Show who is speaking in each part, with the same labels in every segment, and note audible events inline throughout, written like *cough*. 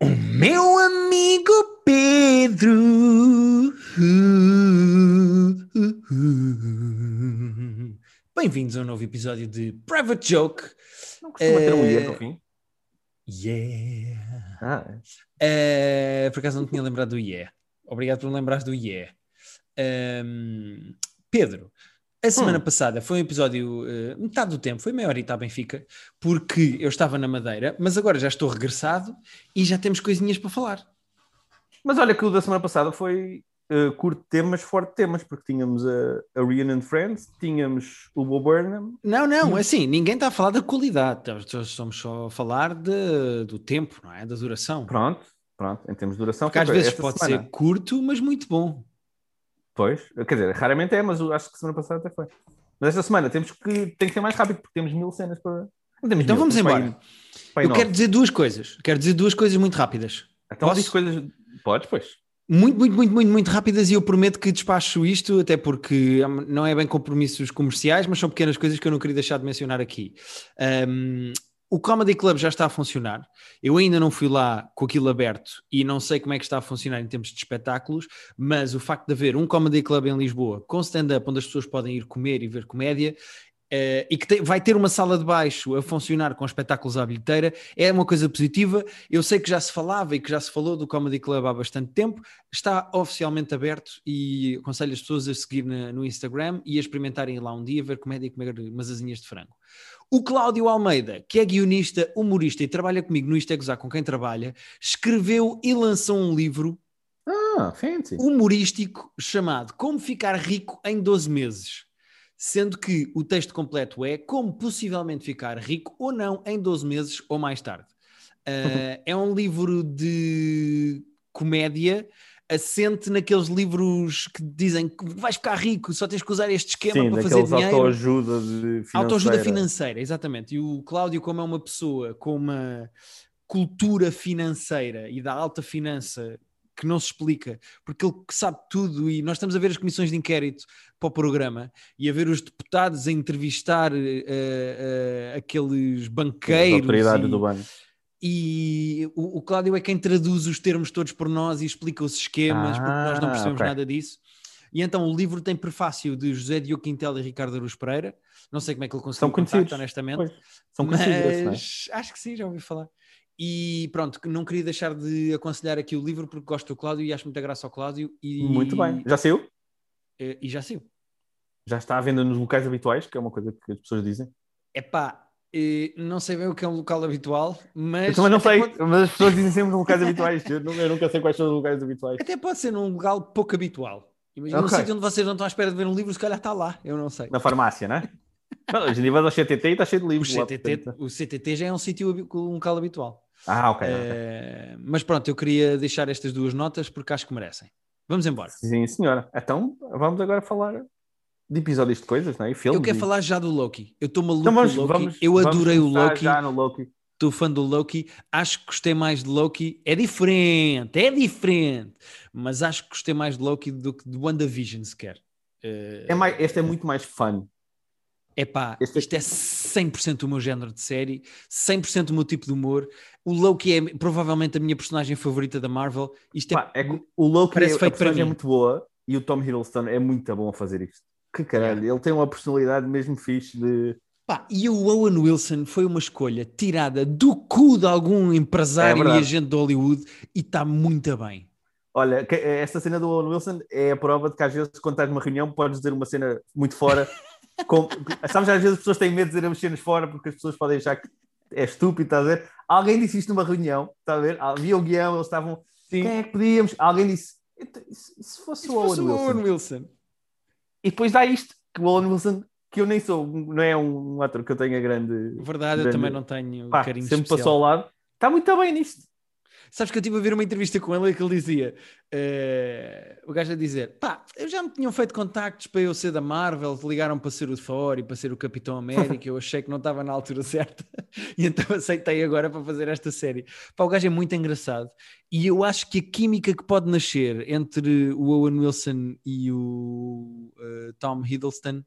Speaker 1: O meu amigo Pedro. Bem-vindos a um novo episódio de Private Joke.
Speaker 2: Não costuma ter um yeah no fim?
Speaker 1: Yeah.
Speaker 2: Ah,
Speaker 1: Eh, por acaso não tinha lembrado do yeah. Obrigado por me lembrares do yeah. Ahm, Pedro, a semana
Speaker 2: Hum.
Speaker 1: passada foi um episódio, eh, metade do tempo, foi meia horita à Benfica, porque eu estava na Madeira, mas agora já estou regressado e já temos coisinhas para falar.
Speaker 2: mas olha que o da semana passada foi eh, curto temas, forte temas, porque tínhamos a, a Reunion Friends, tínhamos o Bob Burnham.
Speaker 1: Não, não, assim, ninguém está a falar da qualidade, estamos só a falar de- do tempo, não é? Da duração.
Speaker 2: Pronto, pronto, em termos de duração.
Speaker 1: Porque às vezes pode
Speaker 2: semana.
Speaker 1: ser curto, mas muito bom.
Speaker 2: Pois, quer dizer, raramente é, mas acho que semana passada até foi. Mas esta semana temos que, tem que ser mais rápido, porque temos mil cenas para. Não temos
Speaker 1: Então
Speaker 2: mil,
Speaker 1: vamos
Speaker 2: para
Speaker 1: embora.
Speaker 2: para
Speaker 1: Eu quero
Speaker 2: nove.
Speaker 1: dizer duas coisas. Quero dizer duas coisas muito rápidas.
Speaker 2: Então
Speaker 1: Posso?
Speaker 2: diz coisas. Podes, pois.
Speaker 1: Muito, muito, muito, muito, muito rápidas e eu prometo que despacho isto, até porque hum, não é bem compromissos comerciais, mas são pequenas coisas que eu não queria deixar de mencionar aqui. Um, o Comedy Club já está a funcionar. Eu ainda não fui lá com aquilo aberto e não sei como é que está a funcionar em termos de espetáculos, mas o facto de haver um Comedy Club em Lisboa com stand-up onde as pessoas podem ir comer e ver comédia eh, e que tem- vai ter uma sala de baixo a funcionar com espetáculos à bilheteira é uma coisa positiva. Eu sei que já se falava e que já se falou do Comedy Club há bastante tempo, está oficialmente aberto e aconselho as pessoas a seguir na- no Instagram e a experimentarem lá um dia ver comédia e comer umas asinhas de frango. O Cláudio Almeida, que é guionista, humorista e trabalha comigo no Isto é Gozar com quem trabalha, escreveu e lançou um livro
Speaker 2: Ah,
Speaker 1: humorístico chamado Como Ficar Rico em 12 Meses. Sendo que o texto completo é Como Possivelmente Ficar Rico ou Não em 12 Meses ou mais tarde. Uh, *laughs* é um livro de comédia assente naqueles livros que dizem que vais ficar rico, só tens que usar este esquema
Speaker 2: Sim,
Speaker 1: para fazer dinheiro.
Speaker 2: autoajuda de financeira.
Speaker 1: Autoajuda financeira, exatamente. E o Cláudio, como é uma pessoa com uma cultura financeira e da alta finança que não se explica, porque ele sabe tudo e nós estamos a ver as comissões de inquérito para o programa e a ver os deputados a entrevistar eh, eh, aqueles
Speaker 2: As
Speaker 1: banqueiros
Speaker 2: autoridades
Speaker 1: e,
Speaker 2: do banco.
Speaker 1: e o, o Cláudio é quem traduz os termos todos por nós e explica os esquemas, porque nós não
Speaker 2: Ah,
Speaker 1: percebemos
Speaker 2: ok.
Speaker 1: nada disso. E então o livro tem prefácio de José Diogo Quintela e Ricardo Aruz Pereira. Não sei como é que ele conseguiu contacto, honestamente.
Speaker 2: Pois, São conhecidos, é?
Speaker 1: mas acho que sim, já ouvi falar. E pronto, não queria deixar de aconselhar aqui o livro porque gosto do Cláudio e acho muita graça ao Cláudio. E,
Speaker 2: Muito bem. Já saiu?
Speaker 1: E, e já saiu.
Speaker 2: Já está à venda nos locais habituais, que é uma coisa que as pessoas dizem.
Speaker 1: Epá, eh, não sei bem o que é um local habitual, mas.
Speaker 2: Eu também não sei,
Speaker 1: pode-
Speaker 2: mas as pessoas dizem sempre locais habituais. Eu, nu- eu nunca sei quais são os locais habituais.
Speaker 1: Até pode ser num lugar pouco habitual. Imagina um
Speaker 2: Ok.
Speaker 1: sítio onde vocês não estão à espera de ver um livro, se calhar está lá, eu não sei.
Speaker 2: Na farmácia, não é? Não, hoje em dia vais ao CTT e está cheio de
Speaker 1: O
Speaker 2: livros. lá,
Speaker 1: CTT, o CTT já é um sítio, um local habitual.
Speaker 2: Ah, ok. ok.
Speaker 1: Eh, mas pronto, eu queria deixar estas duas notas porque acho que merecem. Vamos embora.
Speaker 2: Sim, senhora. Então, vamos agora falar de episódios de coisas, não é? Filmes.
Speaker 1: Eu quero
Speaker 2: e-
Speaker 1: falar já do Loki. Eu estou maluco
Speaker 2: Então vamos,
Speaker 1: do Loki.
Speaker 2: vamos,
Speaker 1: eu adorei o Loki.
Speaker 2: Já no Loki.
Speaker 1: Estou fã do Loki. Acho que gostei mais de Loki. É diferente, é diferente. Mas acho que gostei mais de Loki do que de WandaVision sequer. Eh,
Speaker 2: É mais, este é muito mais fun.
Speaker 1: Epá,
Speaker 2: Este-
Speaker 1: isto é 100% o meu género de série, 100% o meu tipo de humor. O Loki é provavelmente a minha personagem favorita da Marvel. Isto é,
Speaker 2: Pá, é o Loki
Speaker 1: parece
Speaker 2: é,
Speaker 1: feito para
Speaker 2: personagem é
Speaker 1: mim.
Speaker 2: muito boa e o Tom Hiddleston é muito bom a fazer isto. Que caralho, ele tem uma personalidade mesmo fixe de.
Speaker 1: Pá, e o Owen Wilson foi uma escolha tirada do cu de algum
Speaker 2: É
Speaker 1: empresário e
Speaker 2: verdade.
Speaker 1: agente de Hollywood e está muito bem.
Speaker 2: Olha, que- esta cena do Owen Wilson é a prova de que às vezes, quando estás numa reunião, podes dizer uma cena muito fora. *laughs* com- sabes, às vezes as pessoas têm medo de dizer as cenas fora porque as pessoas podem achar que é estúpido, estás a ver? Alguém disse isto numa reunião, está a ver? Havia o guião, eles estavam. Quem é que podíamos? Alguém disse. "Então, e se- e se fosse
Speaker 1: Se
Speaker 2: o Owen
Speaker 1: fosse
Speaker 2: Wilson?
Speaker 1: Owen Wilson.
Speaker 2: E depois dá isto, que o Owen Wilson, que eu nem sou, não é um ator que eu tenha grande.
Speaker 1: Verdade, eu
Speaker 2: grande-
Speaker 1: também não tenho
Speaker 2: Pá,
Speaker 1: carinho
Speaker 2: sempre
Speaker 1: especial.
Speaker 2: passou ao lado. Está muito bem nisto.
Speaker 1: Sabes que eu estive a ver uma entrevista com ele e que ele dizia: eh, o gajo a dizer, pá, eu já me tinham feito contactos para eu ser da Marvel, ligaram para ser o Thor e para ser o Capitão América, eu achei que não estava na altura certa *laughs* e então aceitei agora para fazer esta série. Pá, o gajo é muito engraçado e eu acho que a química que pode nascer entre o Owen Wilson e o eh, Tom Hiddleston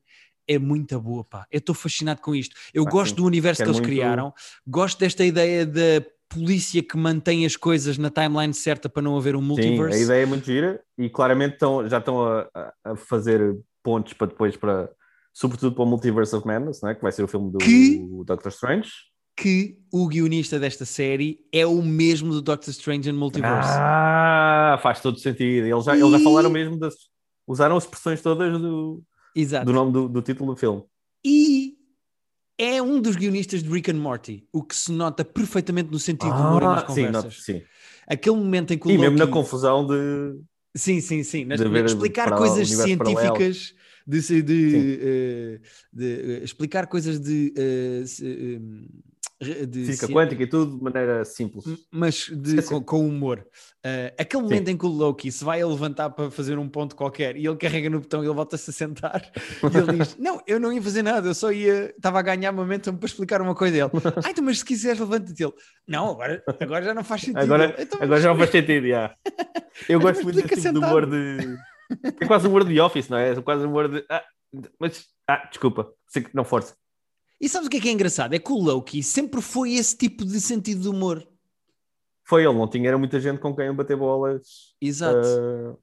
Speaker 1: é muito boa, pá. Eu estou fascinado com isto. Eu
Speaker 2: Ah,
Speaker 1: gosto
Speaker 2: sim.
Speaker 1: do universo que
Speaker 2: Quero
Speaker 1: eles
Speaker 2: muito-
Speaker 1: criaram, gosto desta ideia da polícia que mantém as coisas na timeline certa para não haver um
Speaker 2: Sim,
Speaker 1: multiverse.
Speaker 2: a ideia é muito gira e claramente estão, já estão a, a- fazer pontos para depois, para, sobretudo para o Multiverse of Madness, não é? que vai ser o filme do
Speaker 1: Que-
Speaker 2: Doctor Strange.
Speaker 1: que o guionista desta série é o mesmo do Doctor Strange and Multiverse.
Speaker 2: Ah, faz todo sentido. Eles já, eles já
Speaker 1: E-
Speaker 2: falaram mesmo das. Usaram as expressões todas do,
Speaker 1: Exato.
Speaker 2: do nome do, do título do filme.
Speaker 1: E é um dos guionistas de Rick and Morty, o que se nota perfeitamente no sentido do humor e nas
Speaker 2: Ah, sim,
Speaker 1: conversas.
Speaker 2: não, sim.
Speaker 1: Aquele momento em que o
Speaker 2: E mesmo na confusão de.
Speaker 1: Sim, sim, sim. Nas-
Speaker 2: de ver
Speaker 1: explicar
Speaker 2: para-
Speaker 1: coisas
Speaker 2: paralelo.
Speaker 1: científicas, de, de,
Speaker 2: Sim.
Speaker 1: eh, de, eh, explicar coisas de, eh, de
Speaker 2: física quântica e tudo de maneira simples.
Speaker 1: mas de- com, com humor. Eh, aquele momento em que o Loki se vai a levantar para fazer um ponto qualquer e ele carrega no botão e ele volta-se a sentar *laughs* e ele diz: Não, eu não ia fazer nada, eu só ia, estava a ganhar momentum para explicar uma coisa. Ele, *laughs* ah, então, mas se quiseres, levanta-te. Ele, não, agora, agora já não faz sentido.
Speaker 2: Agora,
Speaker 1: "Então,
Speaker 2: agora já não faz sentido, já. *laughs* Eu gosto muito desse tipo de humor de. É quase humor de Office, não é? É quase humor de. Ah, mas. Ah, desculpa. Não força.
Speaker 1: E sabes o que é que é engraçado? É que o Loki sempre foi esse tipo de sentido de humor.
Speaker 2: Foi ele, não tinha. Era muita gente com quem bater bolas
Speaker 1: Exato.
Speaker 2: ah,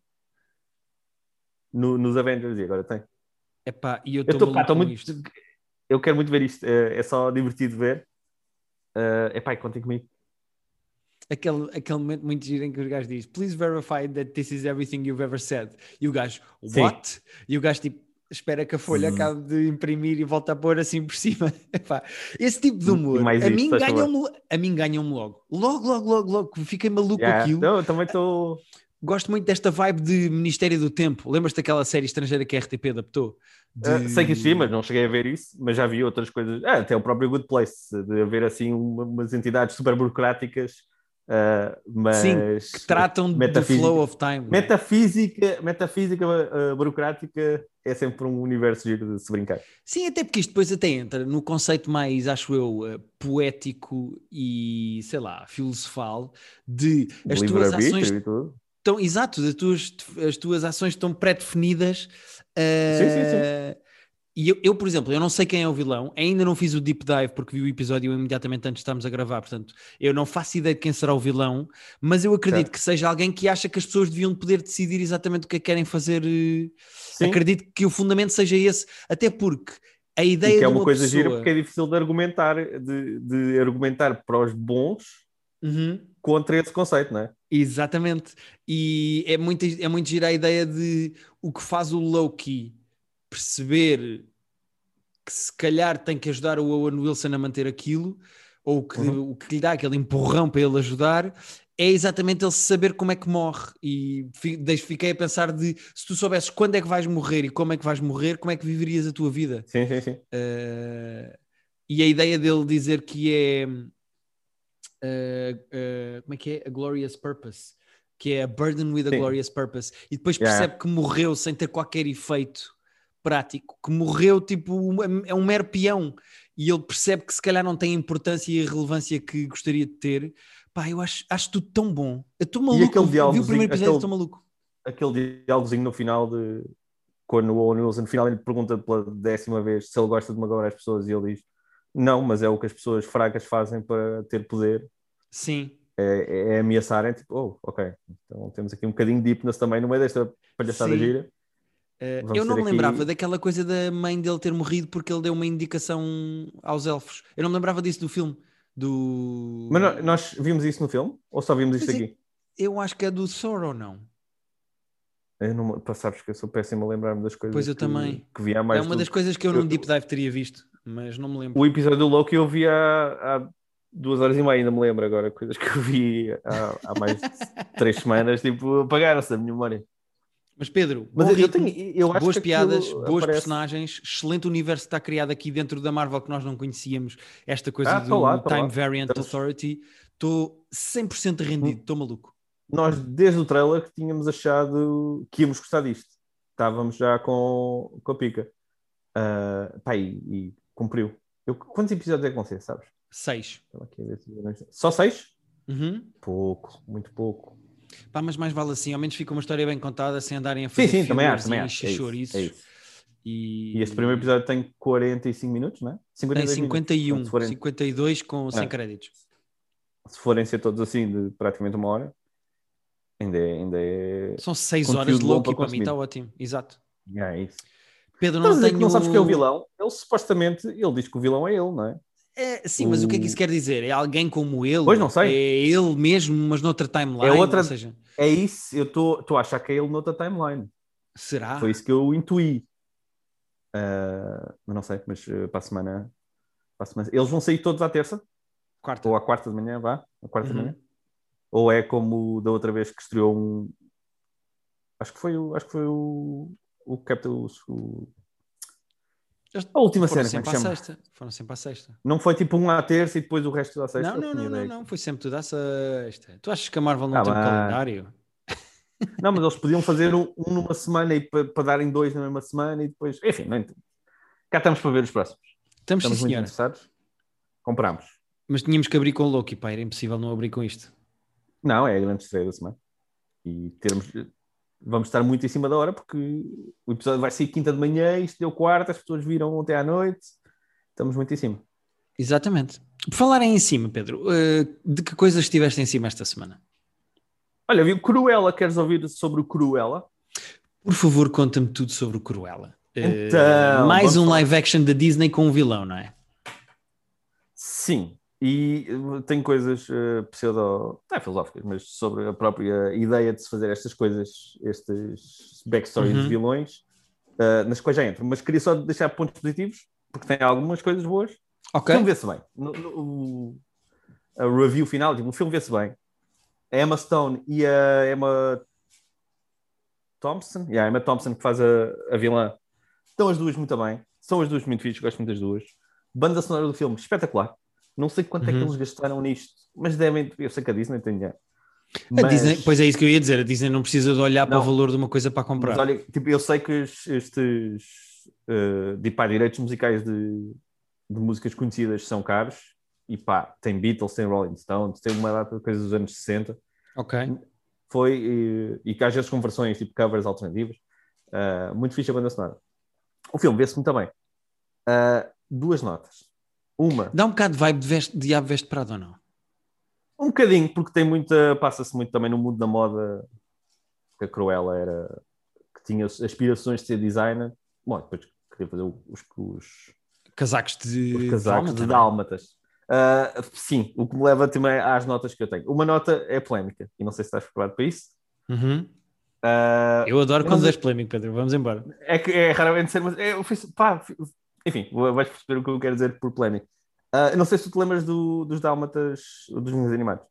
Speaker 2: no- nos Avengers e agora tem.
Speaker 1: Epá, e eu estou muito...
Speaker 2: muito. Eu quero muito ver isto. É, é só divertido ver. Uh, epá, contem comigo.
Speaker 1: Aquele, aquele momento muito giro em que o gajo diz Please verify that this is everything you've ever said. E o gajo,
Speaker 2: Sim.
Speaker 1: what? E o gajo tipo, espera que a folha
Speaker 2: Hum.
Speaker 1: acabe de imprimir e volta a pôr assim por *laughs* cima. Epá, esse tipo de humor, a,
Speaker 2: isso,
Speaker 1: mim ganham-me, a mim ganham-me logo. Logo, logo, logo, logo. Fiquei maluco com
Speaker 2: Yeah.
Speaker 1: aquilo.
Speaker 2: Não, eu também estou.
Speaker 1: Gosto muito desta vibe de Ministério do Tempo. Lembras-te daquela série estrangeira que a RTP adaptou? De...
Speaker 2: Uh, sei que existia, mas não cheguei a ver isso, mas já vi outras coisas. Ah, até o próprio Good Place, de haver assim uma- umas entidades super burocráticas, uh, mas
Speaker 1: Sim, que tratam do flow of time. é?
Speaker 2: metafísica, metafísica uh, burocrática é sempre um universo giro de se brincar.
Speaker 1: Sim, até porque isto depois até entra no conceito mais, acho eu, eh, poético e, sei lá, filosofal de as tuas
Speaker 2: Livre-arbítrio
Speaker 1: ações
Speaker 2: e tudo.
Speaker 1: estão, exato, as tuas, as tuas ações estão pré-definidas. eh,
Speaker 2: Sim, sim,
Speaker 1: E eu, eu, por exemplo, eu não sei quem é o vilão, ainda não fiz o deep dive porque vi o episódio imediatamente antes de estarmos a gravar, portanto, eu não faço ideia de quem será o vilão, mas eu acredito
Speaker 2: Certo.
Speaker 1: que seja alguém que acha que as pessoas deviam poder decidir exatamente o que é que querem fazer. eh,
Speaker 2: Sim,
Speaker 1: Acredito que o fundamento seja esse, até porque a
Speaker 2: e
Speaker 1: ideia
Speaker 2: que é
Speaker 1: de
Speaker 2: uma,
Speaker 1: uma
Speaker 2: coisa
Speaker 1: pessoa...
Speaker 2: gira porque é difícil de argumentar, de, de argumentar para os bons
Speaker 1: Uhum,
Speaker 2: contra esse conceito, não é?
Speaker 1: exatamente. E é muito, é muito gira a ideia de o que faz o Loki perceber que se calhar tem que ajudar o Owen Wilson a manter aquilo, ou que,
Speaker 2: Uhum.
Speaker 1: o que lhe dá aquele empurrão para ele ajudar, é exatamente ele saber como é que morre. E fiquei a pensar de se tu soubesses quando é que vais morrer e como é que vais morrer, como é que viverias a tua vida?
Speaker 2: Sim, sim, sim.
Speaker 1: Uh, e a ideia dele dizer que é uh, uh, como é que é? A glorious purpose, que é a burden with a glorious purpose, e depois
Speaker 2: Yeah.
Speaker 1: percebe que morreu sem ter qualquer efeito prático, que morreu tipo é um mero peão, e ele percebe que se calhar não tem a importância e a relevância que gostaria de ter. Pá, eu acho, acho tudo tão bom. Eu estou maluco.
Speaker 2: aquele
Speaker 1: eu vi o primeiro episódio e
Speaker 2: aquele-
Speaker 1: estou maluco.
Speaker 2: aquele diálogozinho no final de quando o Owen Wilson no final ele pergunta pela décima vez se ele gosta de magoar as pessoas e ele diz não, mas é o que as pessoas fracas fazem para ter poder
Speaker 1: Sim.
Speaker 2: é, é ameaçarem, tipo, oh, ok então temos aqui um bocadinho de deepness também no meio desta palhaçada
Speaker 1: Sim.
Speaker 2: gira
Speaker 1: Uh,
Speaker 2: Vamos
Speaker 1: eu não me
Speaker 2: aqui-
Speaker 1: lembrava daquela coisa da mãe dele ter morrido porque ele deu uma indicação aos elfos. Eu não me lembrava disso do filme. Do...
Speaker 2: mas nó- nós vimos isso no filme? ou só vimos isto
Speaker 1: é.
Speaker 2: aqui?
Speaker 1: Eu acho que é do Thor ou não?
Speaker 2: Eu não, pá, sabes que eu sou péssimo a lembrar-me das coisas
Speaker 1: Pois eu
Speaker 2: que,
Speaker 1: também.
Speaker 2: que vi há mais
Speaker 1: é uma
Speaker 2: do-
Speaker 1: das coisas que eu,
Speaker 2: eu-
Speaker 1: num deep dive teria visto, mas não me lembro.
Speaker 2: o episódio do Loki eu vi há, há duas horas e meia, ainda me lembro agora, coisas que eu vi há, há mais de *laughs* três semanas, tipo, apagaram-se da minha memória.
Speaker 1: Mas Pedro,
Speaker 2: Mas eu,
Speaker 1: ritmo,
Speaker 2: tenho, eu
Speaker 1: boas piadas, boas
Speaker 2: aparece-
Speaker 1: personagens, excelente universo que está criado aqui dentro da Marvel que nós não conhecíamos. Esta coisa
Speaker 2: Ah,
Speaker 1: do
Speaker 2: lá,
Speaker 1: Time
Speaker 2: lá.
Speaker 1: Variant
Speaker 2: Estamos-
Speaker 1: Authority. Estou 100% rendido,
Speaker 2: Hum.
Speaker 1: estou maluco.
Speaker 2: Nós, desde o trailer, que tínhamos achado que íamos gostar disto. Estávamos já com, com a pica. Ah, pá, e, e cumpriu. Eu, quantos episódios é que vão ser, sabes?
Speaker 1: Seis.
Speaker 2: Só seis?
Speaker 1: Uhum.
Speaker 2: Pouco, muito pouco.
Speaker 1: Pá, mas mais vale assim, ao menos fica uma história bem contada sem andarem a
Speaker 2: Sim,
Speaker 1: fazer
Speaker 2: sim, também
Speaker 1: fillers
Speaker 2: acho, também acho. É isso, é isso.
Speaker 1: E...
Speaker 2: E este primeiro episódio tem 45 minutos, não é?
Speaker 1: tem
Speaker 2: 52
Speaker 1: 51,
Speaker 2: minutos. Forem-
Speaker 1: 52 com, sem
Speaker 2: Ah.
Speaker 1: créditos.
Speaker 2: se forem ser todos assim de praticamente uma hora, ainda é. Ainda é
Speaker 1: São seis
Speaker 2: conteúdo
Speaker 1: horas de Loki,
Speaker 2: para
Speaker 1: para mim está ótimo. Exato.
Speaker 2: é isso.
Speaker 1: Pedro, não
Speaker 2: dizer
Speaker 1: tenho...
Speaker 2: que não sabes quem é o vilão? Ele supostamente, ele diz que o vilão é ele, não é?
Speaker 1: É, sim, mas o que é que isso quer dizer? É alguém como ele?
Speaker 2: Pois, não sei.
Speaker 1: É ele mesmo, mas noutra timeline?
Speaker 2: É outra-
Speaker 1: Ou seja,
Speaker 2: É isso, eu estou a achar que é ele noutra timeline.
Speaker 1: será?
Speaker 2: Foi isso que eu intuí. Ah, mas não sei, mas eh, para, a semana, para a semana. Eles vão sair todos à terça?
Speaker 1: Quarta.
Speaker 2: Ou à quarta de manhã, vá? À quarta
Speaker 1: Uhum.
Speaker 2: de manhã? Ou é como da outra vez que estreou um. Acho que foi o. Acho que foi o. O Captain. O... A última
Speaker 1: Foram
Speaker 2: cena, como é
Speaker 1: sempre
Speaker 2: que
Speaker 1: à
Speaker 2: chama?
Speaker 1: sexta. Foram sempre à sexta.
Speaker 2: Não foi tipo um à terça e depois o resto à sexta?
Speaker 1: Não, não, não, não, não, foi sempre tudo à sexta. Tu achas que a Marvel não
Speaker 2: Ah,
Speaker 1: tem um calendário?
Speaker 2: Não, mas eles podiam fazer um, um numa semana e para para darem dois na mesma semana e depois. Enfim, não entendo. Cá estamos para ver os próximos.
Speaker 1: Estamos,
Speaker 2: Estamos
Speaker 1: sim,
Speaker 2: muito interessados. Compramos.
Speaker 1: Mas tínhamos que abrir com o Loki, pá, era impossível não abrir com isto.
Speaker 2: Não, é a grande estreia da semana. E termos, vamos estar muito em cima da hora porque o episódio vai sair quinta de manhã, isto deu quarta, as pessoas viram ontem à noite. Estamos muito em cima.
Speaker 1: Exatamente. Por falar em cima, Pedro, eh, de que coisas estiveste em cima esta semana?
Speaker 2: Olha, viu Cruella, queres ouvir sobre o Cruella?
Speaker 1: Por favor, conta-me tudo sobre o Cruella. Eh,
Speaker 2: Então,
Speaker 1: mais
Speaker 2: vamos
Speaker 1: um live action da Disney com um vilão, não é?
Speaker 2: Sim. E uh, tem coisas uh, pseudo. não é filosóficas, mas sobre a própria ideia de se fazer estas coisas, estes backstories
Speaker 1: Uhum.
Speaker 2: de vilões, uh, nas quais já entro. Mas queria só deixar pontos positivos, porque tem algumas coisas boas. O
Speaker 1: Ok.
Speaker 2: filme vê-se bem. No, no- o a review final, tipo, o filme vê-se bem. A Emma Stone e a Emma Thompson, yeah, a Emma Thompson que faz a, a vilã, estão as duas muito bem. São as duas muito fixas, gosto muito das duas. Banda sonora do filme, espetacular. Não sei quanto é que
Speaker 1: Uhum.
Speaker 2: eles gastaram nisto, mas devem, eu sei que a Disney tem dinheiro. Mas-
Speaker 1: Disney, pois é isso que eu ia dizer, a Disney não precisa de olhar para o
Speaker 2: Não.
Speaker 1: valor de uma coisa para comprar.
Speaker 2: Olha, tipo, eu sei que estes uh, de, pá, direitos musicais de, de músicas conhecidas são caros e pá, tem Beatles, tem Rolling Stones, tem uma data de coisas dos anos 60.
Speaker 1: Ok.
Speaker 2: Foi e, e que às vezes com versões tipo covers alternativas. Uh, muito fixe a banda sonora. O filme vê-se muito bem. Uh, duas notas. Uma,
Speaker 1: Dá um bocado de vibe de veste, Diabo Veste Prado ou não?
Speaker 2: um bocadinho, porque tem muita. Passa-se muito também no mundo da moda. Que a Cruella era. que tinha aspirações de ser designer. Bom, depois queria fazer os, os,
Speaker 1: Casacos de
Speaker 2: os casacos
Speaker 1: dálmata,
Speaker 2: de dálmatas. Uh, sim, o que me leva também às notas que eu tenho. Uma nota é polémica, e não sei se estás preparado para isso.
Speaker 1: Uhum.
Speaker 2: Uh,
Speaker 1: Eu adoro quando és polémico, Pedro. Vamos embora.
Speaker 2: é que é raramente ser, mas é, eu fiz, pá, enfim, vais perceber o que eu quero dizer por polémico. Uh, não sei se tu te lembras do- dos dálmatas, dos desenhos animados.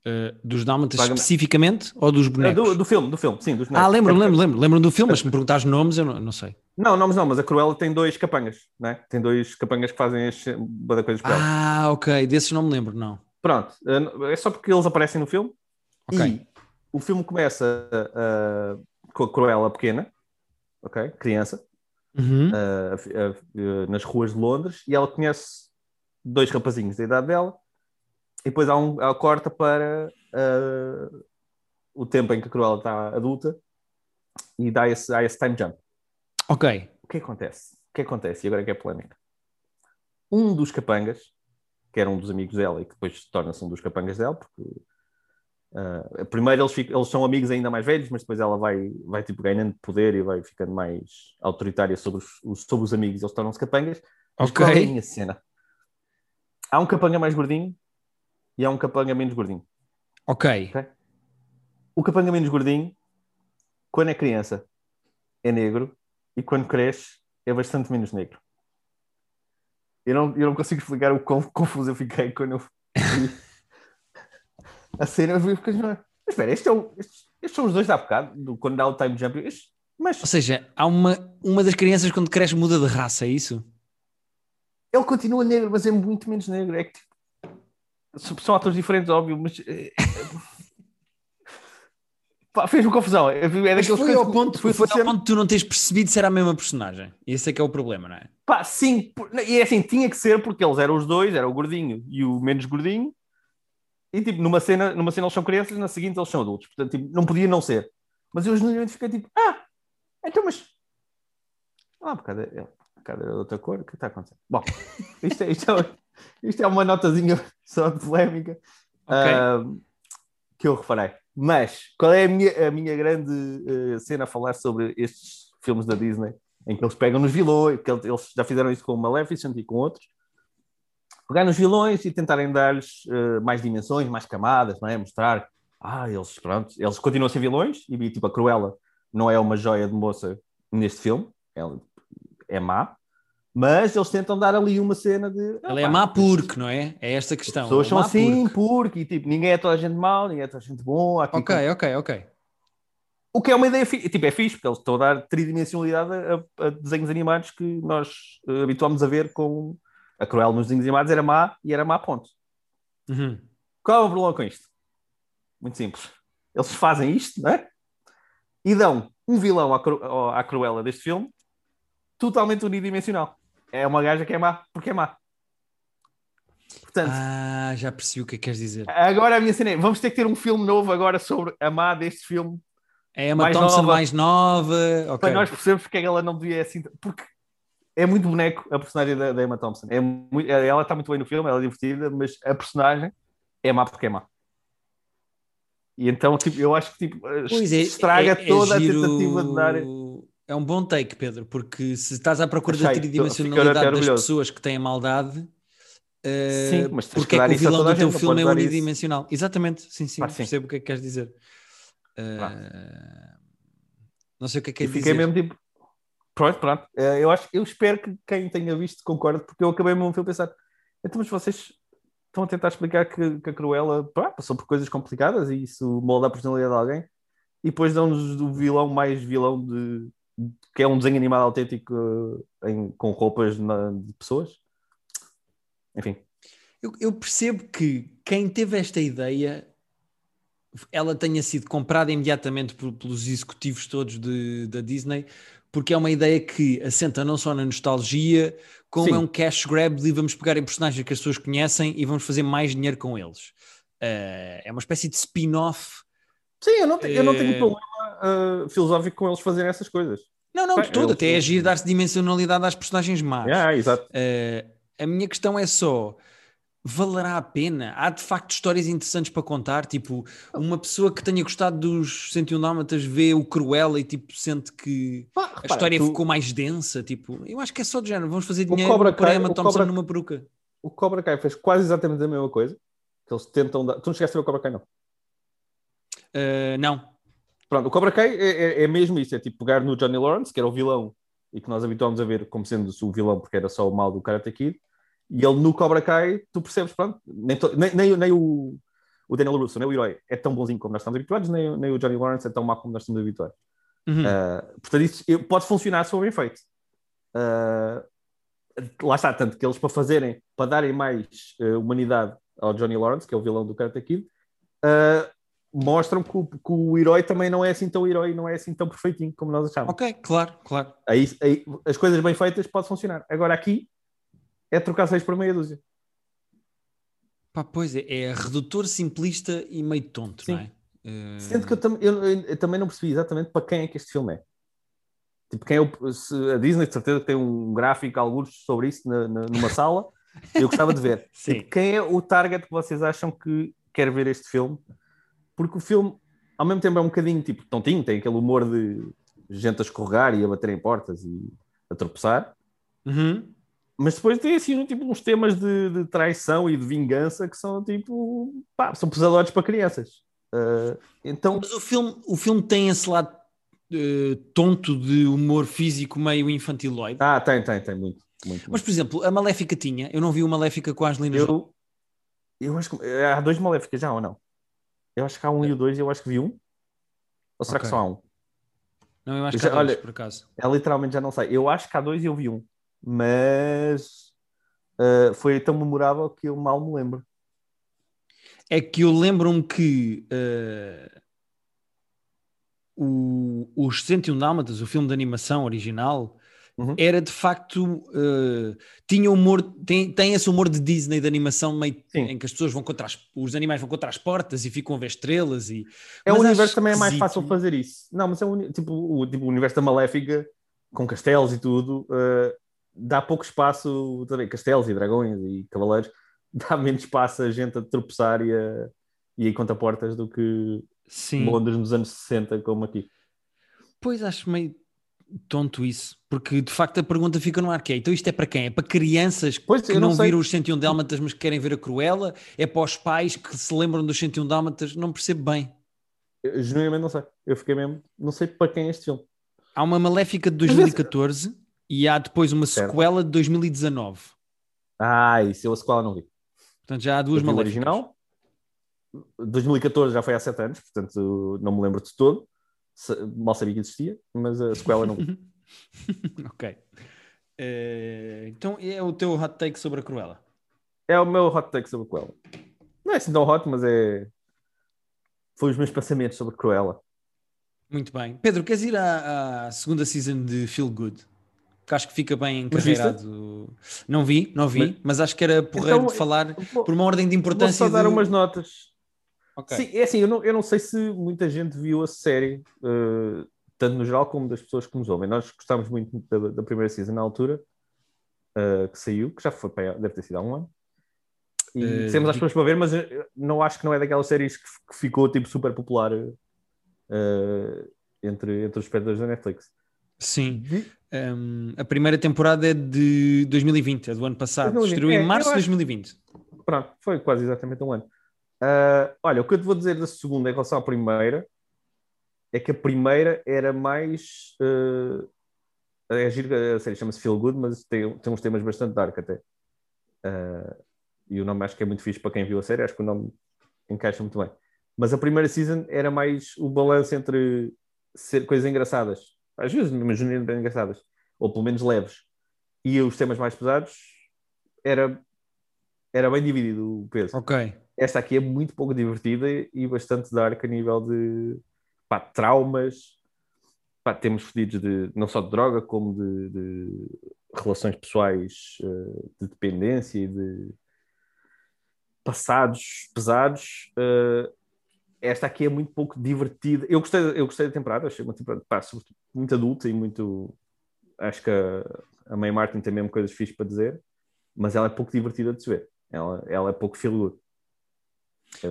Speaker 1: Uh, dos dálmatas especificamente ou dos
Speaker 2: Uh,
Speaker 1: bonecos?
Speaker 2: do, do filme, do filme, sim, dos
Speaker 1: ah, lembro,
Speaker 2: É
Speaker 1: lembro, lembro. Lembro do filme, mas se me perguntares nomes, eu não, não sei.
Speaker 2: Não, mas não, mas a Cruella tem dois capangas, né? Tem dois capangas que fazem as boa coisas para ela.
Speaker 1: Ah, ok. Desses não me lembro, não.
Speaker 2: Pronto, é só porque eles aparecem no filme
Speaker 1: Ok.
Speaker 2: e o filme começa uh, com a Cruella pequena, ok? Criança,
Speaker 1: Uhum.
Speaker 2: uh, a- nas ruas de Londres e ela conhece dois rapazinhos da idade dela e depois há um há corta para uh, o tempo em que a Cruella está adulta e dá esse, há esse time jump.
Speaker 1: Ok.
Speaker 2: O que acontece? O que acontece? E agora é que é polémica. Um dos capangas, que era um dos amigos dela e que depois torna-se um dos capangas dela, porque ah, primeiro eles, ficam- eles são amigos ainda mais velhos, mas depois ela vai, vai tipo, ganhando poder e vai ficando mais autoritária sobre os, sobre os amigos eles tornam-se capangas. Mas
Speaker 1: Ok.
Speaker 2: qual é a minha cena? Há um capanga mais gordinho e há um capanga menos gordinho.
Speaker 1: Ok.
Speaker 2: O capanga menos gordinho, quando é criança, é negro e quando cresce é bastante menos negro. Eu não, eu não consigo explicar o quão *laughs* confuso eu fiquei quando eu a cena. Eu porque, mas espera, este é o- estes, estes são os dois da bocado, do, quando dá o time jump. Este- mas
Speaker 1: Ou seja, há uma, uma das crianças quando cresce muda de raça, é isso?
Speaker 2: ele continua negro, mas é muito menos negro. É que tipo, são atores diferentes, óbvio, mas. eh, *laughs* Pá, fez-me confusão. É, é daqueles
Speaker 1: foi ao
Speaker 2: que-
Speaker 1: ponto,
Speaker 2: foi
Speaker 1: foi ao ponto de tu não teres percebido se era a mesma personagem. Esse é que é o problema, não é?
Speaker 2: Pá, sim, por- e é assim, tinha que ser porque eles eram os dois, era o gordinho e o menos gordinho, e tipo, numa cena, numa cena eles são crianças, na seguinte eles são adultos, portanto, tipo, não podia não ser. Mas eu genuinamente fiquei tipo, ah, então, mas. Ah, um bocado, é- Cada era de outra cor, o que está acontecendo? Bom, *laughs* isto é, isto é, isto é uma notazinha *laughs* só de polémica uh, que eu reparei. Mas qual é a minha, a minha grande uh, cena a falar sobre estes filmes da Disney em que eles pegam nos vilões, que eles já fizeram isso com o Maleficent e com outros, pegar nos vilões e tentarem dar-lhes uh, mais dimensões, mais camadas, não é? Mostrar, ah, eles, pronto, eles continuam a ser vilões e tipo a Cruella não é uma joia de moça neste filme, ela é má, mas eles tentam dar ali uma cena de.
Speaker 1: Ela é má porque, não é? É esta questão. As
Speaker 2: pessoas
Speaker 1: é
Speaker 2: são assim porque. porque, e tipo, ninguém é toda a gente mau, ninguém é toda a gente bom.
Speaker 1: Ok, como... ok, ok.
Speaker 2: O que é uma ideia, tipo, é fixe, porque eles estão a dar tridimensionalidade a, a desenhos animados que nós uh, habituámos a ver com a Cruella nos desenhos animados era má e era má, ponto.
Speaker 1: Uhum.
Speaker 2: Qual é o problema com isto? Muito simples. Eles fazem isto, não é? E dão um vilão à, Cru à Cruella deste filme totalmente unidimensional. É uma gaja que é má porque é má.
Speaker 1: Portanto, ah, já percebi o que é que queres dizer.
Speaker 2: Agora a minha cena é, vamos ter que ter um filme novo agora sobre a má deste filme
Speaker 1: é uma mais Thompson nova, mais nova. Okay.
Speaker 2: Para nós percebermos porque é que ela não devia assim. Porque é muito boneco a personagem da, da Emma Thompson. É muito, ela está muito bem no filme, ela é divertida, mas a personagem é má porque é má. E então, tipo, eu acho que tipo, pois é, estraga é, é, toda giro... a tentativa de dar.
Speaker 1: É um bom take, Pedro, porque se estás à procura da tridimensionalidade das pessoas que têm maldade, uh, sim, mas porque é que o vilão do teu filme é unidimensional? Isso. Exatamente, sim, sim, ah, sim, percebo o que é que queres dizer. Uh, não sei o que é que é dizer.
Speaker 2: Fiquei mesmo tipo. Pronto, pronto. Uh, eu, acho, eu espero que quem tenha visto concorde, porque eu acabei mesmo a pensar. Então, mas vocês estão a tentar explicar que, que a Cruella pá, passou por coisas complicadas e isso molda a personalidade de alguém e depois dão-nos o vilão mais vilão de, de, que é um desenho animado autêntico uh, em, com roupas na, de pessoas. Enfim.
Speaker 1: Eu, eu, percebo que quem teve esta ideia ela tenha sido comprada imediatamente por, pelos executivos todos de, da Disney, porque é uma ideia que assenta não só na nostalgia, como Sim. é um cash grab de vamos pegar em personagens que as pessoas conhecem e vamos fazer mais dinheiro com eles. Uh, é uma espécie de spin-off.
Speaker 2: Sim, eu não, tenho, uh, eu não tenho problema uh, filosófico com eles fazerem essas coisas.
Speaker 1: Não, não, de todo, até é agir, dar-se dimensionalidade às personagens más.
Speaker 2: Yeah, exato.
Speaker 1: a minha questão é só valerá a pena? Há de facto histórias interessantes para contar? Tipo, uma pessoa que tenha gostado dos 101 Dálmatas vê o Cruella e tipo, sente que a história tu... ficou mais densa. Tipo, eu acho que é só de género, vamos fazer dinheiro
Speaker 2: para Kai, Emma
Speaker 1: Thompson Cobra... numa peruca.
Speaker 2: O Cobra Kai fez quase exatamente a mesma coisa. Que eles tentam dar... Tu não chegaste a ver o Cobra Kai, não?
Speaker 1: Uh, não.
Speaker 2: Pronto, o Cobra Kai é, é, é, mesmo isso, é tipo pegar no Johnny Lawrence, que era o vilão e que nós habituámos a ver como sendo o vilão porque era só o mal do Karate Kid, e ele no Cobra Kai, tu percebes, pronto, nem, to, nem, nem, nem, o, o Daniel Russo, nem o herói, é tão bonzinho como nós estamos habituados, nem, nem o Johnny Lawrence é tão mau como nós estamos habituados. Uhum. Uh, portanto, isso pode funcionar se for bem feito. Uh, lá está, tanto que eles para fazerem, para darem mais uh, humanidade ao Johnny Lawrence, que é o vilão do Karate Kid, mostram que o, que o, herói também não é assim tão herói, não é assim tão perfeitinho como nós achávamos.
Speaker 1: Ok, claro, claro.
Speaker 2: Aí, aí as coisas bem feitas podem funcionar. Agora aqui é trocar seis por meia dúzia.
Speaker 1: Pá, pois é, é redutor, simplista e meio tonto, Sim. não é?
Speaker 2: Uh... Sendo que eu, tam eu, eu, também não percebi exatamente para quem é que este filme é. Tipo, quem é o, se a Disney de certeza tem um gráfico, alguns sobre isso na, na, numa *laughs* sala, eu gostava de ver. *laughs* Sim. Tipo, quem é o target que vocês acham que quer ver este filme? Porque o filme, ao mesmo tempo, é um bocadinho tipo tontinho, tem aquele humor de gente a escorregar e a bater em portas e a tropeçar.
Speaker 1: Uhum.
Speaker 2: Mas depois tem assim tipo, uns temas de, de, traição e de vingança que são tipo pá, são pesadores para crianças. Uh, então...
Speaker 1: Mas o filme, o filme tem esse lado uh, tonto de humor físico meio infantiloide.
Speaker 2: Ah, tem, tem, tem muito, muito.
Speaker 1: Mas, por exemplo, a Maléfica tinha, eu não vi o Maléfica com a Angelina
Speaker 2: eu, Jolie. Eu acho que há dois Maléficas já ou não? Eu acho que há um é. e o dois, eu acho que vi um. Ou será okay. que só há um?
Speaker 1: Não, eu acho eu que já, há dois, olha, por acaso.
Speaker 2: É literalmente já não sei. Eu acho que há dois e eu vi um mas uh, foi tão memorável que eu mal me lembro.
Speaker 1: É que eu lembro-me que uh, o, os 101 Dálmatas, o filme de animação original, uhum. era de facto uh, tinha humor, tem, tem esse humor de Disney de animação meio, em que as pessoas vão contra as, os animais vão contra as portas e ficam a ver estrelas e
Speaker 2: é o universo também é mais fácil fazer isso. Não, mas é um, tipo, o, tipo, o universo da Maléfica com castelos e tudo, uh, dá pouco espaço, também, castelos e dragões e cavaleiros, *laughs* dá menos espaço a gente a tropeçar e a, e a conta portas do que
Speaker 1: Sim.
Speaker 2: Londres nos anos 60, como aqui.
Speaker 1: Pois acho meio tonto isso, porque de facto a pergunta fica no ar que é, então isto é para quem? É para crianças
Speaker 2: Pois,
Speaker 1: que não,
Speaker 2: não
Speaker 1: viram os 101 Dálmatas mas que querem ver a Cruella? É para os pais que se lembram dos 101 Dálmatas? Não percebo bem.
Speaker 2: Eu, genuinamente não sei. Eu fiquei mesmo, não sei para quem é este filme.
Speaker 1: Há uma Maléfica de
Speaker 2: Mas esse-
Speaker 1: 2014 e há depois uma
Speaker 2: Certo.
Speaker 1: sequela de 2019.
Speaker 2: Ah, isso eu a sequela não vi.
Speaker 1: Portanto já há duas Maléficas.
Speaker 2: original. 2014 já foi há 7 anos, portanto não me lembro de todo. Mal sabia que existia, mas a sequela não vi. *laughs*
Speaker 1: ok. Eh, então é o teu hot take sobre a Cruella.
Speaker 2: É o meu hot take sobre Cruella. Não é assim tão hot, mas é. Foi os meus pensamentos sobre Cruella.
Speaker 1: Muito bem. Pedro, queres ir à, à segunda season de Feel Good? Acho que fica bem encarreirado. Não vi, não vi, mas,
Speaker 2: Mas-
Speaker 1: acho que era porreiro
Speaker 2: Então,
Speaker 1: de falar
Speaker 2: Vou,
Speaker 1: por uma ordem de
Speaker 2: vou
Speaker 1: importância.
Speaker 2: só dar
Speaker 1: do-
Speaker 2: umas notas.
Speaker 1: Ok.
Speaker 2: Sim, é assim, eu não, eu não sei se muita gente viu a série, eh, tanto no geral como das pessoas que nos ouvem. Nós gostámos muito da, da primeira season na altura, eh, que saiu, que já foi, deve ter sido há um ano. E
Speaker 1: Eh,
Speaker 2: dissemos às pessoas para ver, mas não acho que não é daquelas séries que, que ficou tipo super popular eh, entre, entre os espectadores da Netflix.
Speaker 1: Sim. Um, a primeira temporada é de 2020, é do ano passado.
Speaker 2: 2020.
Speaker 1: Estreou
Speaker 2: É,
Speaker 1: em março de
Speaker 2: acho-
Speaker 1: 2020.
Speaker 2: Pronto, foi quase exatamente um ano. Ah, olha, o que eu te vou dizer da segunda em relação à primeira é que a primeira era mais. ah, é giro, a série chama-se Feel Good, mas tem, tem uns temas bastante dark até. Ah, e o nome acho que é muito fixe para quem viu a série, acho que o nome encaixa muito bem. Mas a primeira season era mais o balanço entre ser coisas engraçadas, às vezes mesmo genuinamente engraçadas, ou pelo menos leves, e os temas mais pesados era, era bem dividido o peso.
Speaker 1: Ok.
Speaker 2: Esta aqui é muito pouco divertida e bastante dark a nível de pá, traumas. Pá, temos fedidos de não só de droga, como de, de relações pessoais eh, de dependência e de passados pesados. Eh, esta aqui é muito pouco divertida. Eu gostei, eu gostei da temporada, achei uma temporada pá, muito adulta e muito. Acho que a, a May Martin tem mesmo coisas fixas para dizer, mas ela é pouco divertida de se ver. Ela, ela é pouco. Eh,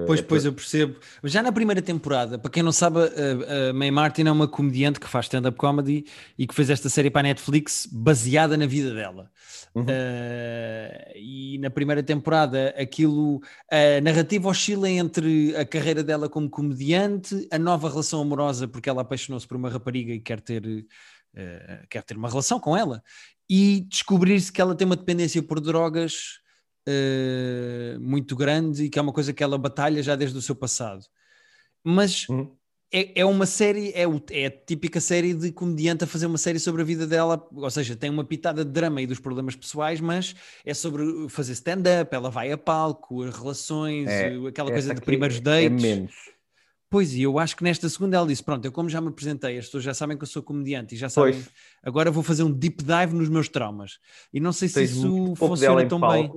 Speaker 1: Pois,
Speaker 2: é
Speaker 1: pois, eu percebo. Já na primeira temporada, para quem não sabe, a, a May Martin é uma comediante que faz stand-up comedy e que fez esta série para a Netflix baseada na vida dela.
Speaker 2: Uhum.
Speaker 1: Uh, e na primeira temporada aquilo, a narrativa oscila entre a carreira dela como comediante, a nova relação amorosa, porque ela apaixonou-se por uma rapariga e quer ter, uh, quer ter uma relação com ela, e descobrir-se que ela tem uma dependência por drogas uh, muito grande e que é uma coisa que ela batalha já desde o seu passado. Mas
Speaker 2: Uhum.
Speaker 1: é, é uma série, é, o- é a típica série de comediante a fazer uma série sobre a vida dela, ou seja, tem uma pitada de drama e dos problemas pessoais, mas é sobre fazer stand-up, ela vai a palco, as relações,
Speaker 2: É,
Speaker 1: eh, aquela coisa de primeiros
Speaker 2: é
Speaker 1: dates.
Speaker 2: menos.
Speaker 1: Pois, e eu acho que nesta segunda ela disse: Pronto, eu como já me apresentei, as pessoas já sabem que eu sou comediante e já sabem,
Speaker 2: Pois.
Speaker 1: agora vou fazer um deep dive nos meus traumas. E não sei se
Speaker 2: Tens
Speaker 1: isso funciona tão bem.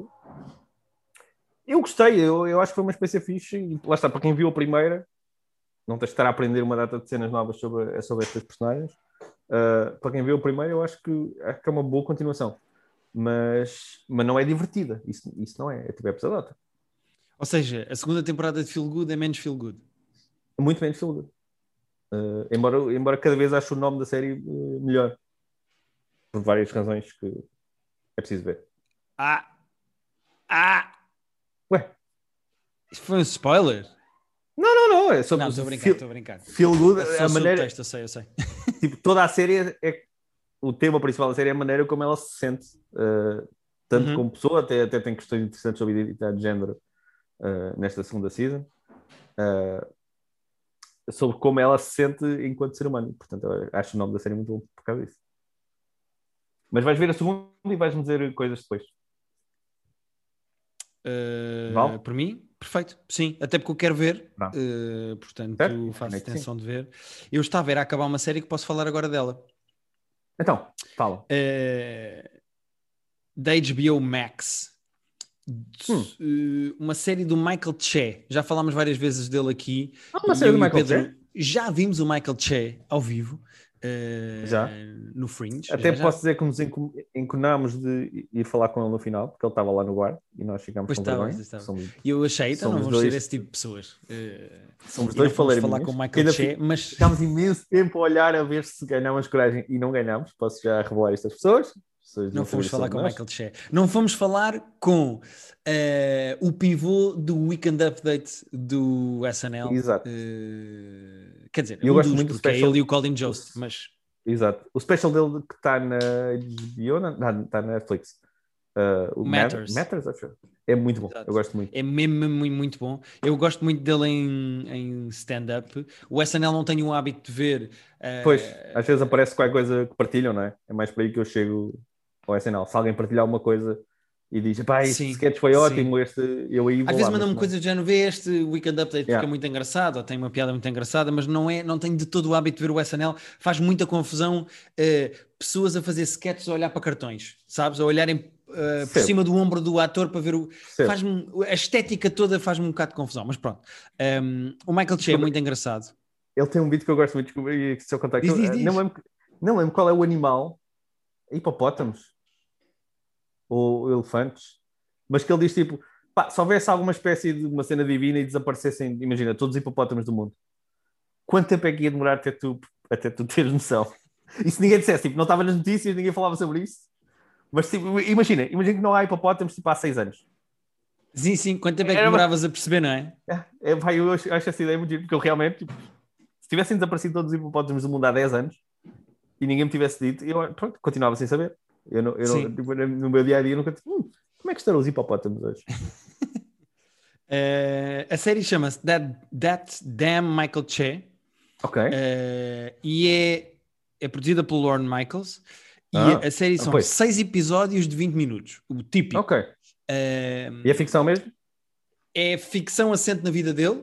Speaker 2: Eu gostei, eu, eu acho que foi uma experiência fixe. E lá está, para quem viu a primeira, não tens de estar a aprender uma data de cenas novas sobre, sobre estas personagens. Uh, para quem viu a primeira, eu acho que, acho que é uma boa continuação. Mas, mas não é divertida. Isso, isso não é. É tipo, é pesadota.
Speaker 1: Ou seja, a segunda temporada de Feel Good é menos Feel Good.
Speaker 2: Muito bem de feel good. Uh, embora, embora cada vez ache o nome da série uh, melhor. Por várias razões que é preciso ver.
Speaker 1: Ah! Ah! Isso foi um spoiler?
Speaker 2: não, não, não. É sobre
Speaker 1: Não, estou a brincar, estou a brincar.
Speaker 2: feel good.
Speaker 1: É
Speaker 2: a maneira,
Speaker 1: subtexto, eu sei, eu sei. *laughs*
Speaker 2: tipo, toda a série é o tema principal da série é a maneira como ela se sente, uh, tanto
Speaker 1: Uhum.
Speaker 2: como pessoa, até, até tem questões interessantes sobre identidade de género uh, nesta segunda season, uh, sobre como ela se sente enquanto ser humano. Portanto, eu acho o nome da série muito bom por causa disso. Mas vais ver a segunda e vais-me dizer coisas depois.
Speaker 1: Uh,
Speaker 2: Vale?
Speaker 1: Por mim, perfeito. Sim, até porque eu quero ver, uh, portanto
Speaker 2: Certo?
Speaker 1: faço intenção de ver. Eu estava a ver a acabar uma série que posso falar agora dela.
Speaker 2: Então, fala.
Speaker 1: Uh, da HBO Max.
Speaker 2: Hum.
Speaker 1: Uh, uma série do Michael Che. Já falámos várias vezes dele aqui.
Speaker 2: Ah, uma série do Michael
Speaker 1: Pedro
Speaker 2: Che?
Speaker 1: Já vimos o Michael Che ao vivo. Uh,
Speaker 2: Já?
Speaker 1: no Fringe.
Speaker 2: Até
Speaker 1: já, já.
Speaker 2: posso dizer que nos enconámos de ir falar com ele no final, porque ele estava lá no bar e nós ficámos
Speaker 1: Pois
Speaker 2: com
Speaker 1: estava,
Speaker 2: vergonha.
Speaker 1: estava.
Speaker 2: Somos,
Speaker 1: E eu achei, então não vamos ser
Speaker 2: dois.
Speaker 1: esse tipo de pessoas. Uh,
Speaker 2: somos dois
Speaker 1: falar com o Michael
Speaker 2: ainda
Speaker 1: Che, mas
Speaker 2: Ficámos imenso tempo a olhar a ver se ganhámos coragem e não ganhámos. Posso já revelar estas pessoas? As pessoas
Speaker 1: não fomos falar com o. Michael Che. Não fomos falar com uh, o pivô do Weekend Update do SNL.
Speaker 2: Exato.
Speaker 1: Uh, quer dizer,
Speaker 2: Eu
Speaker 1: um
Speaker 2: gosto
Speaker 1: dos,
Speaker 2: muito do
Speaker 1: porque é ele e o Colin Jost, mas
Speaker 2: Exato. O special dele que está na HBO, não, está na Netflix. Uh, o
Speaker 1: Matters.
Speaker 2: Matters, acho. É muito bom.
Speaker 1: Exato.
Speaker 2: Eu gosto muito.
Speaker 1: é mesmo, mesmo muito, muito bom. Eu gosto muito dele em, em stand-up. O SNL não tenho o hábito de ver. uh,
Speaker 2: Pois, às vezes aparece qualquer coisa que partilham, não é? É mais por aí que eu chego ao SNL. Se alguém partilhar alguma coisa e diz, pá, este
Speaker 1: Sim,
Speaker 2: sketch foi
Speaker 1: sim.
Speaker 2: ótimo, este, eu aí
Speaker 1: Às vezes mandam-me coisas do género, vê este Weekend Update porque
Speaker 2: Yeah.
Speaker 1: é muito engraçado, ou tem uma piada muito engraçada, mas não é, não tenho de todo o hábito de ver o SNL. Faz muita confusão eh, pessoas a fazer sketches a olhar para cartões, sabes? A olharem eh, por cima do ombro do ator para ver o. Faz-me, a estética toda faz-me um bocado de confusão, mas pronto. Um, o Michael Che é muito engraçado.
Speaker 2: Ele tem um vídeo que eu gosto muito, e que se eu contar aqui,
Speaker 1: diz.
Speaker 2: Não, lembro, não lembro qual é o animal, hipopótamos ou elefantes, mas que ele diz tipo, pá, se houvesse alguma espécie de uma cena divina e desaparecessem, imagina, todos os hipopótamos do mundo, quanto tempo é que ia demorar até tu, até tu teres noção? E se ninguém dissesse, tipo, não estava nas notícias, ninguém falava sobre isso, mas tipo, imagina, imagina que não há hipopótamos tipo há seis anos.
Speaker 1: Sim, sim, quanto tempo é que
Speaker 2: Era
Speaker 1: demoravas a perceber, não é?
Speaker 2: É, é, vai, eu acho, acho essa ideia muito porque eu realmente, tipo, se tivessem desaparecido todos os hipopótamos do mundo há 10 anos e ninguém me tivesse dito, eu pronto, continuava sem saber. Eu, não, eu não- tipo, no meu dia a dia nunca hum, como é que estarão os hipopótamos hoje? *laughs*
Speaker 1: Eh, a série chama-se That, That Damn Michael Che.
Speaker 2: Ok.
Speaker 1: Eh, e é, é produzida pelo Lorne Michaels. E
Speaker 2: Ah,
Speaker 1: a série são
Speaker 2: pois.
Speaker 1: seis episódios de 20 minutos, o típico.
Speaker 2: Ok.
Speaker 1: Eh,
Speaker 2: E a ficção mesmo?
Speaker 1: é ficção assente na vida dele,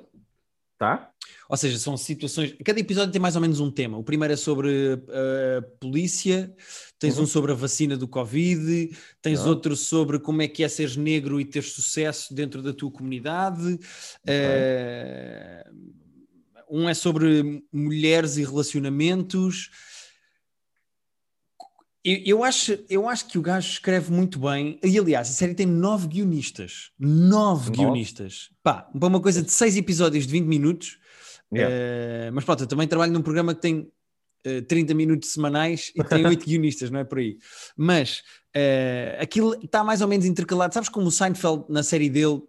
Speaker 2: Tá?
Speaker 1: Ou seja, são situações. Cada episódio tem mais ou menos um tema. O primeiro é sobre a polícia, tens
Speaker 2: Uhum.
Speaker 1: um sobre a vacina do Covid, tens
Speaker 2: Ah.
Speaker 1: outro sobre como é que é seres negro e ter sucesso dentro da tua comunidade. Eh, um é sobre mulheres e relacionamentos. Eu, eu acho, eu acho que o gajo escreve muito bem. E aliás, a série tem nove guionistas. Nove
Speaker 2: Nove?
Speaker 1: guionistas. Pá, para uma coisa de seis episódios de 20 minutos.
Speaker 2: Yeah.
Speaker 1: eh, mas pronto, eu também trabalho num programa que tem eh, 30 minutos semanais e tem oito *laughs* guionistas, não é por aí. Mas eh, aquilo está mais ou menos intercalado. Sabes como o Seinfeld, na série dele,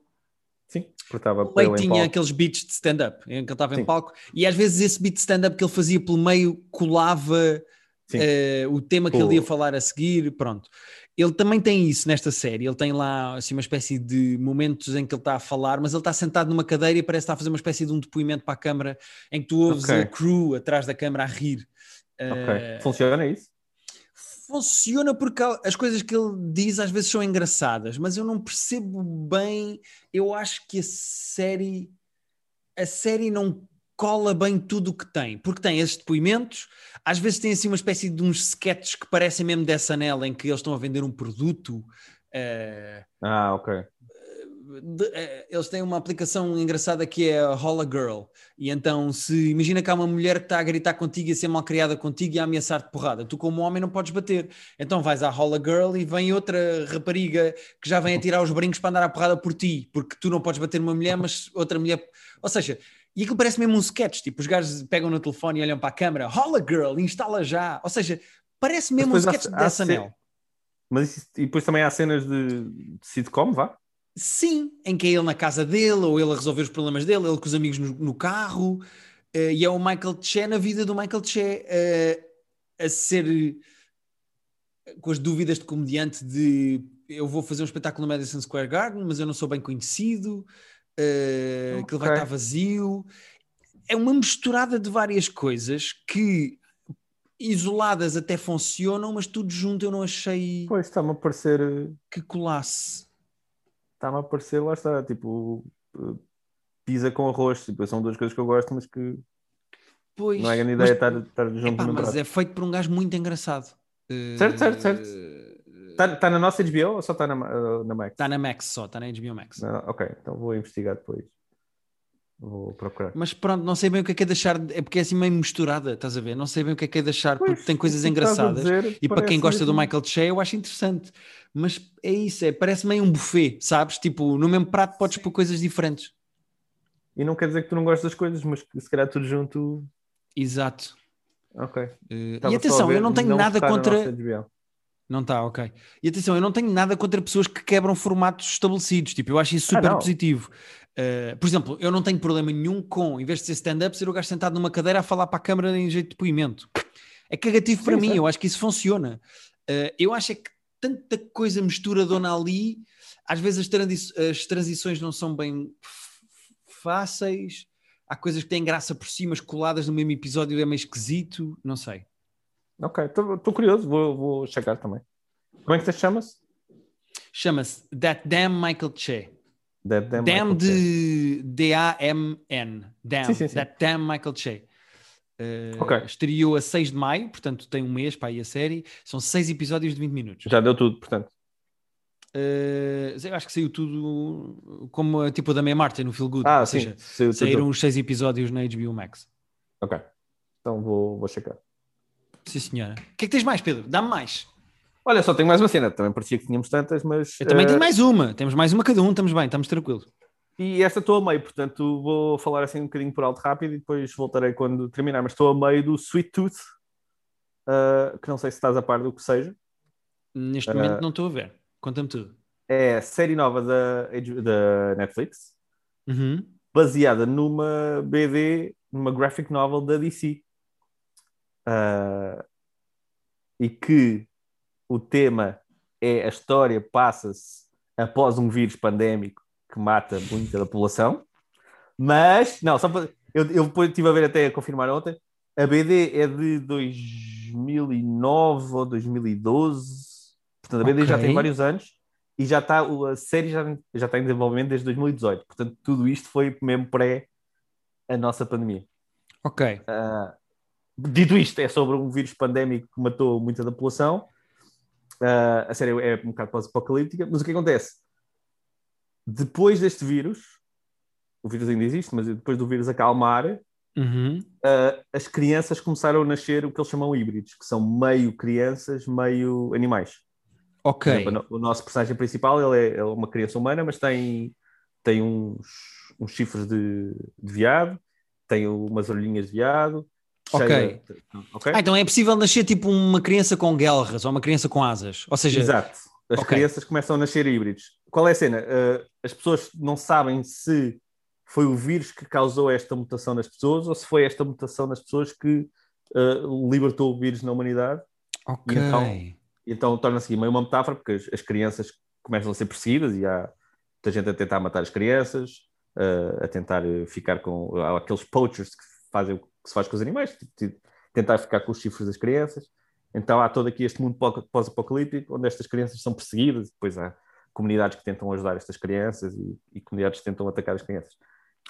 Speaker 2: Sim. Portava
Speaker 1: o
Speaker 2: para
Speaker 1: meio
Speaker 2: ele em
Speaker 1: tinha aqueles beats de stand-up, em que ele estava em
Speaker 2: Sim.
Speaker 1: palco, e às vezes esse beat de stand-up que ele fazia pelo meio colava eh, o tema que
Speaker 2: Com-
Speaker 1: ele ia falar a seguir, pronto. Ele também tem isso nesta série, ele tem lá assim, uma espécie de momentos em que ele está a falar, mas ele está sentado numa cadeira e parece estar a fazer uma espécie de um depoimento para a câmara, em que tu ouves
Speaker 2: Ok.
Speaker 1: a crew atrás da câmara a rir.
Speaker 2: Ok.
Speaker 1: Eh,
Speaker 2: Funciona isso?
Speaker 1: funciona porque as coisas que ele diz às vezes são engraçadas, mas eu não percebo bem. Eu acho que a série a série não cola bem tudo o que tem, porque tem esses depoimentos, às vezes tem assim uma espécie de uns sketches que parecem mesmo dessa anela em que eles estão a vender um produto. eh,
Speaker 2: Ah, ok.
Speaker 1: de- eh, eles têm uma aplicação engraçada que é a Holla Girl. E então, se imagina que há uma mulher que está a gritar contigo e a ser mal criada contigo e a ameaçar-te porrada, tu, como homem, não podes bater. Então vais à Holla Girl e vem outra rapariga que já vem a tirar os brincos para andar à porrada por ti, porque tu não podes bater uma mulher, mas outra mulher. Ou seja, e aquilo parece mesmo um sketch. Tipo, os gajos pegam no telefone e olham para a câmera, Holla Girl, instala já. Ou seja, parece mesmo um sketch
Speaker 2: há
Speaker 1: dessa anel.
Speaker 2: Mas isso- e depois também há cenas de, de sitcom, vá?
Speaker 1: Sim, em que é ele na casa dele, ou ele a resolver os problemas dele, ele com os amigos no, no carro, eh, e é o Michael Che na vida do Michael Che eh, a ser eh, com as dúvidas de comediante de eu vou fazer um espetáculo no Madison Square Garden, mas eu não sou bem conhecido, eh, que ele vai estar vazio. É uma misturada de várias coisas que isoladas até funcionam, mas tudo junto eu não achei
Speaker 2: Pois, está-me a parecer... eh,
Speaker 1: que colasse.
Speaker 2: Está-me a parecer, lá está, tipo... eh, Pizza com arroz, tipo, são duas coisas que eu gosto, mas que
Speaker 1: Pois,
Speaker 2: não é grande
Speaker 1: mas-
Speaker 2: ideia estar, estar junto
Speaker 1: Epá, mas
Speaker 2: prato.
Speaker 1: é feito por um gajo muito engraçado.
Speaker 2: Certo, certo, certo. Está tá na nossa HBO ou só está na, eh, na Max?
Speaker 1: Está na Max só, está na HBO Max.
Speaker 2: Não, ok, então vou investigar depois. Vou procurar.
Speaker 1: Mas pronto, não sei bem o que é que é deixar, é porque é assim meio misturada, estás a ver? Não sei bem o que é que é deixar,
Speaker 2: Pois,
Speaker 1: porque tem coisas engraçadas.
Speaker 2: dizer
Speaker 1: E para quem gosta do
Speaker 2: mesmo-
Speaker 1: Michael Che, eu acho interessante. Mas é isso, é, parece meio um buffet, sabes? Tipo, no mesmo prato podes pôr coisas diferentes.
Speaker 2: E não quer dizer que tu não gostes das coisas, mas que se calhar tudo junto.
Speaker 1: Exato.
Speaker 2: Ok. Estava
Speaker 1: e atenção,
Speaker 2: ver,
Speaker 1: eu não tenho nada
Speaker 2: tocar na
Speaker 1: contra. Não está, ok. E atenção, eu não tenho nada contra pessoas que quebram formatos estabelecidos. Tipo, eu acho isso
Speaker 2: Ah,
Speaker 1: super
Speaker 2: não.
Speaker 1: positivo. Uh, por exemplo, eu não tenho problema nenhum com, em vez de ser stand-up, ser o gajo sentado numa cadeira a falar para a câmara em jeito de depoimento. É cagativo para
Speaker 2: Sim,
Speaker 1: mim, eu acho que isso funciona. Uh, eu acho é que tanta coisa misturadona ali, às vezes as, transi- as transições não são bem fáceis. Há coisas que têm graça por cima, mas coladas no mesmo episódio é meio esquisito. Não sei.
Speaker 2: Ok, estou curioso, vou, vou checar também. Como é que você chama-se?
Speaker 1: Chama-se That Damn Michael Che.
Speaker 2: Dead Damn
Speaker 1: Damn de D-A-M-N. Damn.
Speaker 2: Sim, sim, sim.
Speaker 1: That Damn Michael Che. Uh,
Speaker 2: Ok.
Speaker 1: Estreou a 6 de maio, portanto tem um mês para aí a série. São 6 episódios de 20 minutos.
Speaker 2: Já deu tudo, portanto.
Speaker 1: Uh, eu acho que saiu tudo como tipo da Meia Martin no Feel Good.
Speaker 2: Ah,
Speaker 1: Ou
Speaker 2: sim.
Speaker 1: seja,
Speaker 2: saiu tudo.
Speaker 1: saíram os 6 episódios na HBO Max.
Speaker 2: Ok. Então vou, vou checar.
Speaker 1: Sim, senhora. O que é que tens mais, Pedro? Dá-me mais.
Speaker 2: Olha, só tenho mais uma cena. Também parecia que tínhamos tantas, mas.
Speaker 1: Eu também
Speaker 2: eh,
Speaker 1: tenho mais uma. Temos mais uma cada um, estamos bem, estamos tranquilos.
Speaker 2: E esta estou a meio, portanto vou falar assim um bocadinho por alto rápido e depois voltarei quando terminar. Mas estou a meio do Sweet Tooth, eh, que não sei se estás a par do que seja.
Speaker 1: Neste
Speaker 2: Uh,
Speaker 1: momento não estou a ver. Conta-me tudo.
Speaker 2: É a série nova da, da Netflix,
Speaker 1: Uhum.
Speaker 2: baseada numa BD, numa graphic novel da DC. Ah, e que o tema é a história passa-se após um vírus pandémico que mata muita da população. Mas, não, só para. Eu, eu depois estive a ver até a confirmar ontem. A BD é de 2009 ou 2012. Portanto, a BD já
Speaker 1: Ok.
Speaker 2: tem vários anos e já está, a série já, já está em desenvolvimento desde 2018. Portanto, tudo isto foi mesmo pré a nossa pandemia.
Speaker 1: Ok.
Speaker 2: Ah, dito isto, é sobre um vírus pandémico que matou muita da população. Ah, a série é um bocado pós-apocalíptica, mas o que acontece? Depois deste vírus, o vírus ainda existe, mas depois do vírus acalmar,
Speaker 1: Uhum.
Speaker 2: ah, as crianças começaram a nascer o que eles chamam híbridos, que são meio crianças, meio animais.
Speaker 1: Ok.
Speaker 2: exemplo, o nosso personagem principal ele é, é uma criança humana, mas tem, tem uns, uns chifres de, de veado, tem umas orelhinhas de veado.
Speaker 1: Ok.
Speaker 2: cheia- ok?
Speaker 1: Ah, então é possível nascer tipo uma criança com guelras ou uma criança com asas. Ou seja,
Speaker 2: Exato. As
Speaker 1: Ok.
Speaker 2: crianças começam a nascer híbridos. Qual é a cena? Uh, as pessoas não sabem se foi o vírus que causou esta mutação nas pessoas ou se foi esta mutação nas pessoas que uh, libertou o vírus na humanidade.
Speaker 1: ok.
Speaker 2: então- Então torna-se aqui meio uma metáfora, porque as, as crianças começam a ser perseguidas e há muita gente a tentar matar as crianças, uh, a tentar ficar com há aqueles poachers que fazem o que se faz com os animais, tipo, tipo, tentar ficar com os chifres das crianças. Então há todo aqui este mundo pó- pós-apocalíptico onde estas crianças são perseguidas, depois há comunidades que tentam ajudar estas crianças e, e comunidades que tentam atacar as crianças.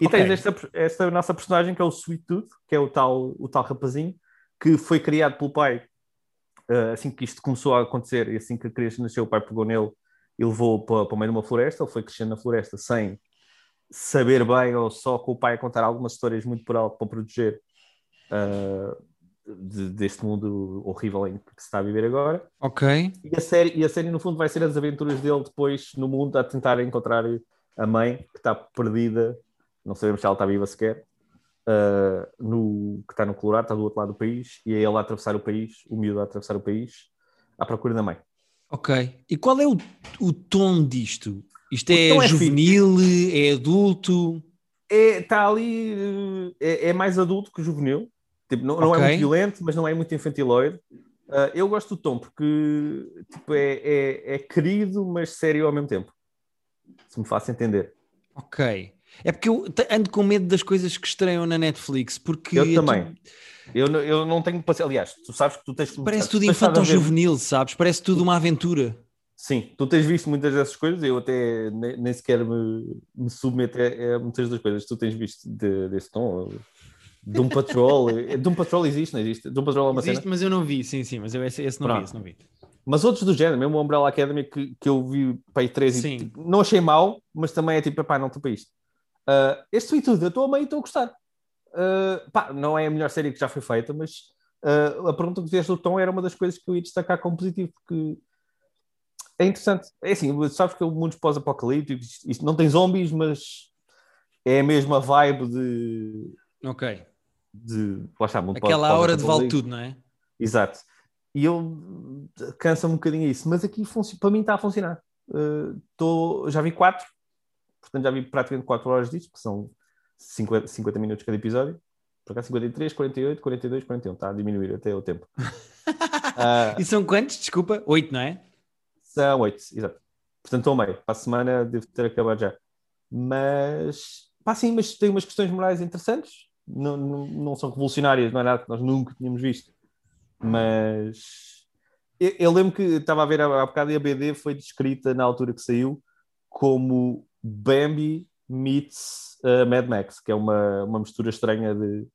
Speaker 2: E
Speaker 1: Ok.
Speaker 2: tens esta, esta nossa personagem que é o Sweet Tooth, que é o tal, o tal rapazinho, que foi criado pelo pai uh, assim que isto começou a acontecer e assim que a criança nasceu, o pai pegou nele e levou para, para o meio de uma floresta. Ele foi crescendo na floresta sem saber bem ou só com o pai a contar algumas histórias muito por alto para proteger uh, de- deste mundo horrível em que se está a viver agora.
Speaker 1: Ok.
Speaker 2: E a, série, e a série, no fundo, vai ser as aventuras dele depois no mundo a tentar encontrar a mãe que está perdida, não sabemos se ela está viva sequer, uh, no, que está no Colorado, está do outro lado do país, e é ele a atravessar o país, o miúdo a atravessar o país, à procura da mãe.
Speaker 1: Ok. E qual é o, o tom disto? Isto é
Speaker 2: tom é
Speaker 1: juvenil, é adulto?
Speaker 2: É, está ali, uh, é, é mais adulto que juvenil, tipo, não, não
Speaker 1: Ok.
Speaker 2: é muito violento, mas não é muito infantiloide. Uh, eu gosto do tom porque tipo, é, é, é querido, mas sério ao mesmo tempo. Se me faço entender.
Speaker 1: Ok. É porque eu ando com medo das coisas que estreiam na Netflix, porque
Speaker 2: Eu
Speaker 1: é
Speaker 2: também. Eu, não- eu não tenho paciência. Aliás, tu sabes que tu tens
Speaker 1: parece
Speaker 2: tu
Speaker 1: tudo infantil juvenil, sabes? Parece tudo uma aventura.
Speaker 2: Sim, tu tens visto muitas dessas coisas. Eu até nem, nem sequer me, me submeto a, a muitas das coisas que tu tens visto de- desse tom. Doom Patrol. *laughs* Doom Patrol existe, não existe? Doom Patrol é uma
Speaker 1: Existe,
Speaker 2: cena.
Speaker 1: mas eu não vi, sim, sim, mas eu esse, esse não vi,
Speaker 2: Pronto.
Speaker 1: esse não vi.
Speaker 2: Mas outros do género, mesmo o Umbrella Academy que, que eu vi para aí três
Speaker 1: Sim.
Speaker 2: e tipo, não achei mau, mas também é tipo, pá, não estou para isto. Uh, este foi tudo, eu estou a meio e estou a gostar. Uh, pá, não é a melhor série que já foi feita, mas uh, a pergunta que fizeste do tom era uma das coisas que eu ia destacar como positivo, porque é interessante. É assim, sabes que o mundo pós-apocalípticos, isto não tem zombies, mas é a mesma vibe de.
Speaker 1: Ok.
Speaker 2: De, lá está, mundo
Speaker 1: Aquela hora de vale tudo, não é?
Speaker 2: Exato. E eu cansa-me um bocadinho isso, mas aqui para mim está a funcionar. Uh, tô, já vi quatro, portanto já vi praticamente quatro horas disto, que são 50, 50 minutos cada episódio. Por acaso 53, 48, 42, 41. Está a diminuir até o tempo.
Speaker 1: uh, *laughs* e são quantos? Desculpa, oito, não é?
Speaker 2: São oito, exato. Portanto, estou meio. Para a semana devo ter acabado já. Mas, pá, sim, mas tem umas questões morais interessantes. Não, não, não são revolucionárias, não é nada que nós nunca tínhamos visto. Mas eu, eu lembro que estava a ver há, há bocado e a BD foi descrita na altura que saiu como Bambi meets uh, Mad Max, que é uma, uma mistura estranha de,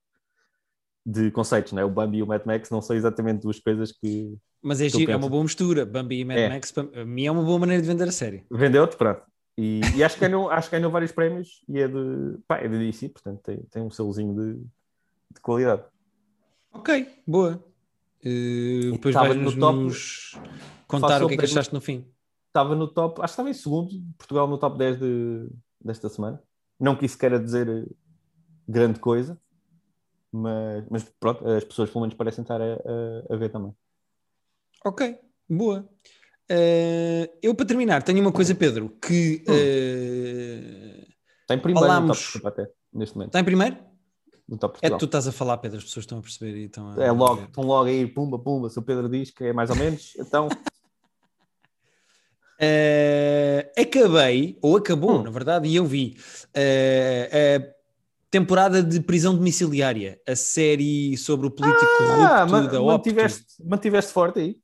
Speaker 2: de conceitos, não é? O Bambi e o Mad Max não são exatamente duas coisas que.
Speaker 1: Mas é, é uma boa mistura. Bambi e Mad é. Max, para mim, é uma boa maneira de vender a série.
Speaker 2: Vendeu-te, pronto. E, e, acho, que ganhou, acho que ganhou vários prémios e é de, pá, é de DC, portanto tem, tem um selozinho de, de qualidade.
Speaker 1: Ok, boa. Uh, depois vais no top, nos contar o que é que achaste no fim.
Speaker 2: Estava no top, acho que estava em segundo, Portugal no top 10 de, desta semana. Não que isso queira dizer grande coisa, mas, mas pronto, as pessoas pelo menos parecem estar a, a, a ver também.
Speaker 1: Ok, boa. Uh, eu para terminar tenho uma coisa, Pedro, que uh,
Speaker 2: está em primeiro falámos... no top até, neste momento.
Speaker 1: Está em primeiro?
Speaker 2: No top
Speaker 1: é tu estás a falar, Pedro, as pessoas estão a perceber e estão a...
Speaker 2: É logo, estão logo aí, pumba, pumba, se o Pedro diz que é mais ou menos, então
Speaker 1: Uh, *laughs* acabei, ou acabou, hum. na verdade, e eu vi uh, a temporada de prisão domiciliária, a série sobre o político ah, corrupto da
Speaker 2: mantiveste, mantiveste forte aí?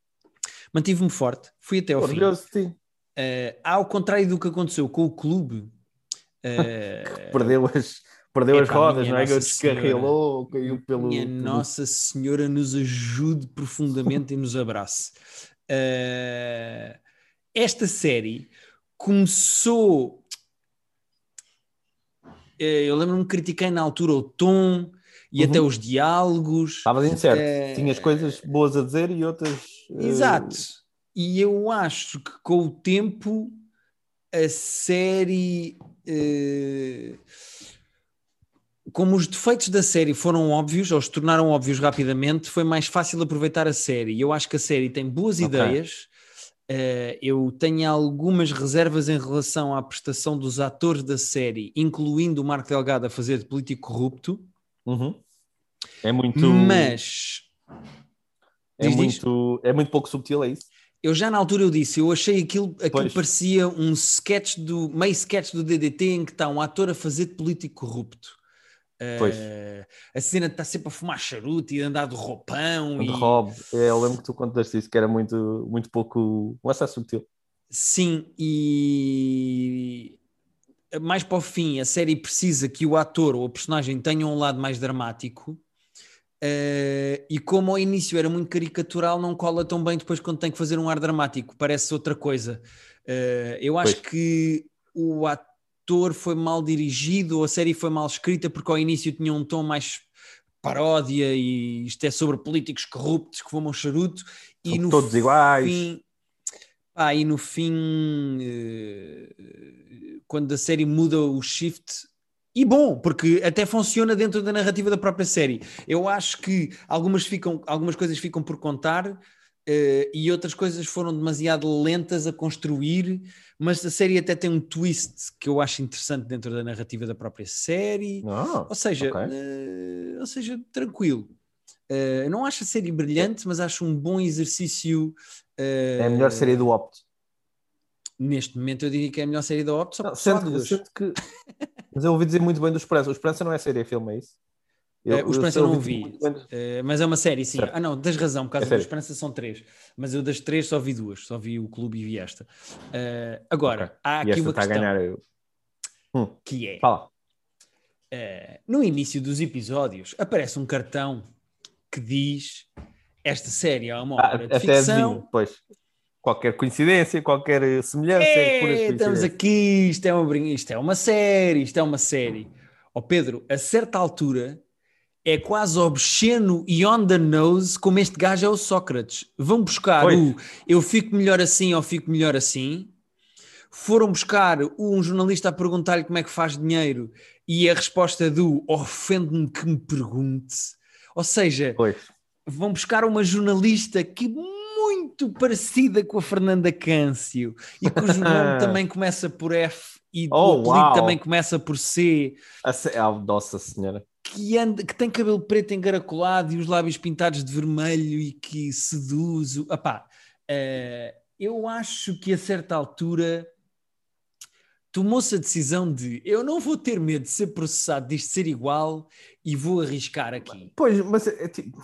Speaker 1: Mantive-me forte, fui até ao Orgulhoso fim. Uh, ao contrário do que aconteceu com o clube, *laughs*
Speaker 2: perdeu as, perdeu é as rodas, não é? Que descarrilou, caiu pelo.
Speaker 1: Minha. Nossa Senhora nos ajude profundamente e nos abrace. Uh, esta série começou. Eh, eu lembro-me que critiquei na altura o tom e uhum. até os diálogos.
Speaker 2: Estavas incerto. É... Tinhas coisas boas a dizer e outras.
Speaker 1: Eh, Exato. E eu acho que com o tempo a série. Como os defeitos da série foram óbvios, ou se tornaram óbvios rapidamente, foi mais fácil aproveitar a série. Eu acho que a série tem boas okay. ideias, Uh, eu tenho algumas reservas em relação à prestação dos atores da série, incluindo o Marco Delgado a fazer de político corrupto.
Speaker 2: Uhum. É muito.
Speaker 1: Mas.
Speaker 2: É muito, é muito pouco subtil, é isso?
Speaker 1: Eu já na altura eu disse, eu achei aquilo, aquilo parecia um sketch do meio sketch do DDT em que está um ator a fazer de político corrupto. Pois. Uh, a cena está sempre a fumar charuto e andar de roupão.
Speaker 2: De e... Rob, é, eu lembro que tu contaste isso, que era muito, muito pouco. Não é subtil.
Speaker 1: Sim, e mais para o fim, a série precisa que o ator ou a personagem tenha um lado mais dramático. Uh, e como ao início era muito caricatural, não cola tão bem depois quando tem que fazer um ar dramático, parece outra coisa. Uh, eu acho pois. que o ator ator foi mal dirigido ou a série foi mal escrita porque ao início tinha um tom mais paródia e isto é sobre políticos corruptos que fumam charuto
Speaker 2: e no todos iguais
Speaker 1: fim, ah, e no fim eh, quando a série muda o shift e bom, porque até funciona dentro da narrativa da própria série. Eu acho que algumas, ficam, algumas coisas ficam por contar, e outras coisas foram demasiado lentas a construir, mas a série até tem um twist que eu acho interessante dentro da narrativa da própria série.
Speaker 2: Oh,
Speaker 1: ou seja, okay. uh, ou seja, tranquilo. Uh, não acho a série brilhante, mas acho um bom exercício.
Speaker 2: é a melhor série do Opt.
Speaker 1: Neste momento eu diria que é a melhor série do Opt. Só,
Speaker 2: não, só que... mas eu ouvi dizer muito bem do Esperança. O Esperança não é série, é filme, é isso?
Speaker 1: Eu, uh, o Esperança eu não vi, uh, mas é uma série, sim. Certo. Ah, não, tens razão, por causa é do Esperança são três, mas eu das três só vi duas, só vi o clube e vi esta. Uh, agora, okay. há aqui uma questão ganhar, hum. que é
Speaker 2: Fala.
Speaker 1: no início dos episódios aparece um cartão que diz esta série é uma ah, obra ah, de ficção.
Speaker 2: Adivinho, pois. qualquer coincidência, qualquer semelhança.
Speaker 1: É, estamos aqui, isto é, uma, isto é uma série, isto é uma série. Ó oh Pedro, a certa altura é quase obsceno e on the nose como este gajo é o Sócrates. Vão buscar Oi. o eu fico melhor assim ou fico melhor assim. Foram buscar um jornalista a perguntar-lhe como é que faz dinheiro e a resposta do ofende-me que me pergunte. Ou seja,
Speaker 2: pois.
Speaker 1: vão buscar uma jornalista que muito parecida com a Fernanda Câncio e cujo nome *laughs* também começa por F e oh, o apelido também começa por C.
Speaker 2: A. Oh, nossa senhora
Speaker 1: que, anda, que tem cabelo preto encaracolado e os lábios pintados de vermelho e que seduz. Epá, uh, eu acho que a certa altura tomou-se a decisão de eu não vou ter medo de ser processado, disto ser igual e vou arriscar aqui.
Speaker 2: Pois, mas é, é tipo.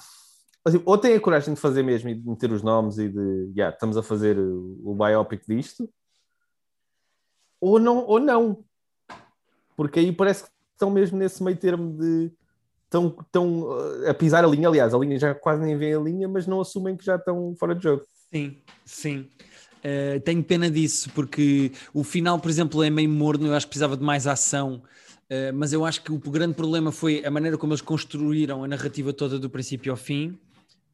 Speaker 2: Assim, ou tem a coragem de fazer mesmo e de meter os nomes e de yeah, estamos a fazer o, o biopic disto, ou não, ou não. Porque aí parece que estão mesmo nesse meio termo de estão, estão uh, a pisar a linha, aliás, a linha já quase nem vê a linha, mas não assumem que já estão fora de jogo.
Speaker 1: Sim, sim. Uh, tenho pena disso, porque o final, por exemplo, é meio morno, eu acho que precisava de mais ação, uh, mas eu acho que o grande problema foi a maneira como eles construíram a narrativa toda do princípio ao fim.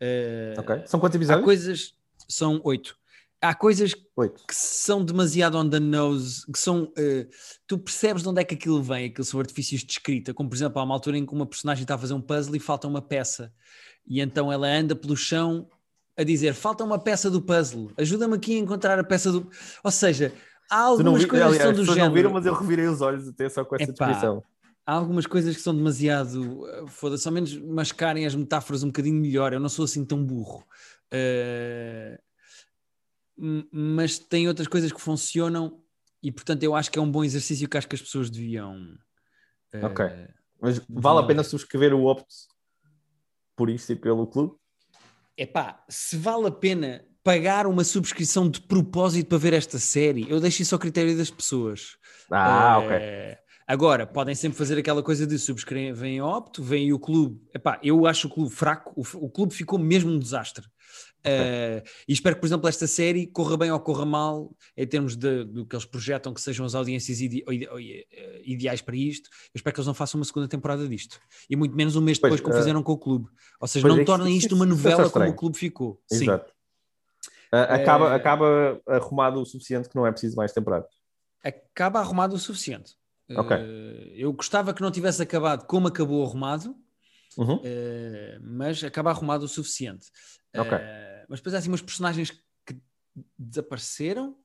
Speaker 2: Uh, ok. São quantos episódios?
Speaker 1: Há coisas, são oito há coisas Oito. que são demasiado on the nose, que são. Uh, tu percebes de onde é que aquilo vem, aquilo são artifícios de escrita, como por exemplo, há uma altura em que uma personagem está a fazer um puzzle e falta uma peça, e então ela anda pelo chão a dizer: falta uma peça do puzzle, ajuda-me aqui a encontrar a peça do. Ou seja, há algumas vi, coisas aliás, que são do género. não viram,
Speaker 2: mas eu revirei os olhos até só com essa Epá, descrição.
Speaker 1: Há algumas coisas que são demasiado. Eh, foda-se, ao menos mascarem as metáforas um bocadinho melhor. Eu não sou assim tão burro. Uh, mas tem outras coisas que funcionam e portanto eu acho que é um bom exercício que acho que as pessoas deviam.
Speaker 2: Uh, ok. Mas vale a pena subscrever o Opto por isso e pelo clube?
Speaker 1: É pá, se vale a pena pagar uma subscrição de propósito para ver esta série, eu deixo isso ao critério das pessoas.
Speaker 2: Ah, uh, ok.
Speaker 1: Agora, podem sempre fazer aquela coisa de subscrevem Opto, vem o clube. Epá, eu acho o clube fraco, o, o clube ficou mesmo um desastre. Uh, e espero que, por exemplo, esta série corra bem ou corra mal em termos de, do que eles projetam que sejam as audiências ide, ide, ideais para isto. Eu espero que eles não façam uma segunda temporada disto. E muito menos um mês depois, pois, como uh, fizeram com o clube. Ou seja, não é tornem isto uma novela como o clube ficou.
Speaker 2: Exato. Uh, acaba, acaba arrumado o suficiente que não é preciso mais temporada.
Speaker 1: Acaba arrumado o suficiente. Okay. eu gostava que não tivesse acabado como acabou arrumado, uhum. mas acaba arrumado o suficiente.
Speaker 2: Okay.
Speaker 1: Mas depois há assim umas personagens que desapareceram.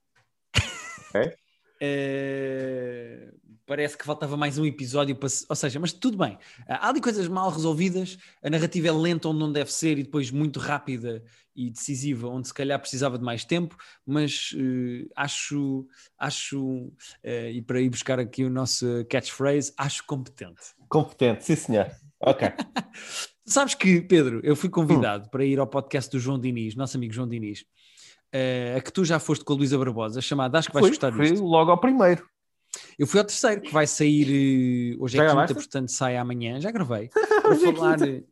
Speaker 2: Ok.
Speaker 1: Uh, *laughs* parece que faltava mais um episódio para. Ou seja, mas tudo bem. há ali coisas mal resolvidas, a narrativa é lenta onde não deve ser e depois muito rápida e decisiva, onde se calhar precisava de mais tempo, mas uh, acho, acho uh, e para ir buscar aqui o nosso catchphrase, acho competente.
Speaker 2: Competente, sim senhor. Ok. *laughs*
Speaker 1: Sabes que, Pedro, eu fui convidado hum. para ir ao podcast do João Diniz, nosso amigo João Diniz, uh, a que tu já foste com a Luísa Barbosa, chamado Acho que vais fui, gostar disto.
Speaker 2: Fui logo ao primeiro.
Speaker 1: Eu fui ao terceiro, que vai sair uh, hoje é já é quinta, portanto sai amanhã. Já gravei. Para hoje falar. É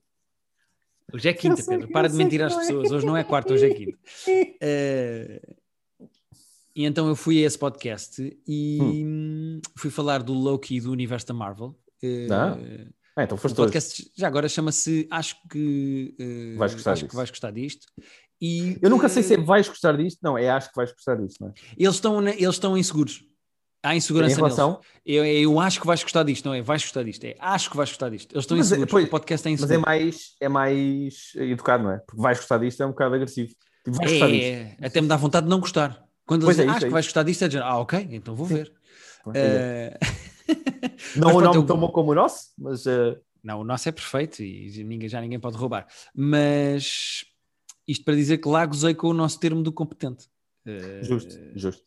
Speaker 1: hoje é quinta, Pedro. Para de mentir às pessoas. Hoje não é quarta, hoje é quinta. Uh, *laughs* e então eu fui a esse podcast e hum. fui falar do Loki do universo da Marvel.
Speaker 2: Uh, ah. Então foste o
Speaker 1: podcast já agora chama-se Acho que uh, vais gostar acho disto. que vais gostar disto.
Speaker 2: E, eu nunca sei se é vais gostar disto, não, é acho que vais gostar disto, não é?
Speaker 1: Eles estão, eles estão inseguros. Há insegurança em relação? Eu, eu acho que vais gostar disto, não é? Vais gostar disto, é acho que vais gostar disto. Eles estão mas, é, inseguros, pois, o podcast é inseguro.
Speaker 2: Mas é mais, é mais educado, não é? Porque vais gostar disto é um bocado agressivo.
Speaker 1: Tipo, vais é, gostar disto. até me dá vontade de não gostar. Quando eles dizem, é, acho é que vais gostar disto, é dizer, ah, ok, então vou ver. Uh... *laughs* *laughs*
Speaker 2: não o nome tão bom como o nosso, mas... Uh...
Speaker 1: Não, o nosso é perfeito e ninguém, já ninguém pode roubar. Mas isto para dizer que lá gozei com o nosso termo do competente.
Speaker 2: Justo, uh, justo.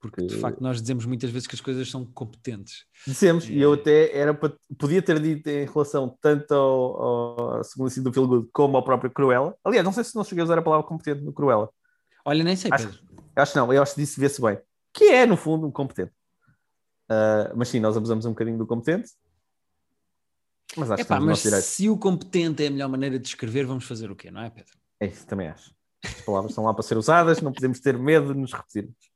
Speaker 1: Porque de facto nós dizemos muitas vezes que as coisas são competentes.
Speaker 2: Dizemos, e eu até era podia ter dito em relação tanto ao, ao segundo assim do Feel Good como ao próprio Cruella. Aliás, não sei se não cheguei a usar a palavra competente no Cruella.
Speaker 1: Olha, nem sei,
Speaker 2: acho, Pedro. Acho não, eu acho que disse vê-se bem. Que é, no fundo, um competente. Uh, mas sim, nós abusamos um bocadinho do competente.
Speaker 1: Mas acho Epá, que mas se o competente é a melhor maneira de escrever, vamos fazer o quê, não é, Pedro?
Speaker 2: É isso, também acho. As palavras estão lá para ser usadas, não podemos ter medo de nos repetirmos.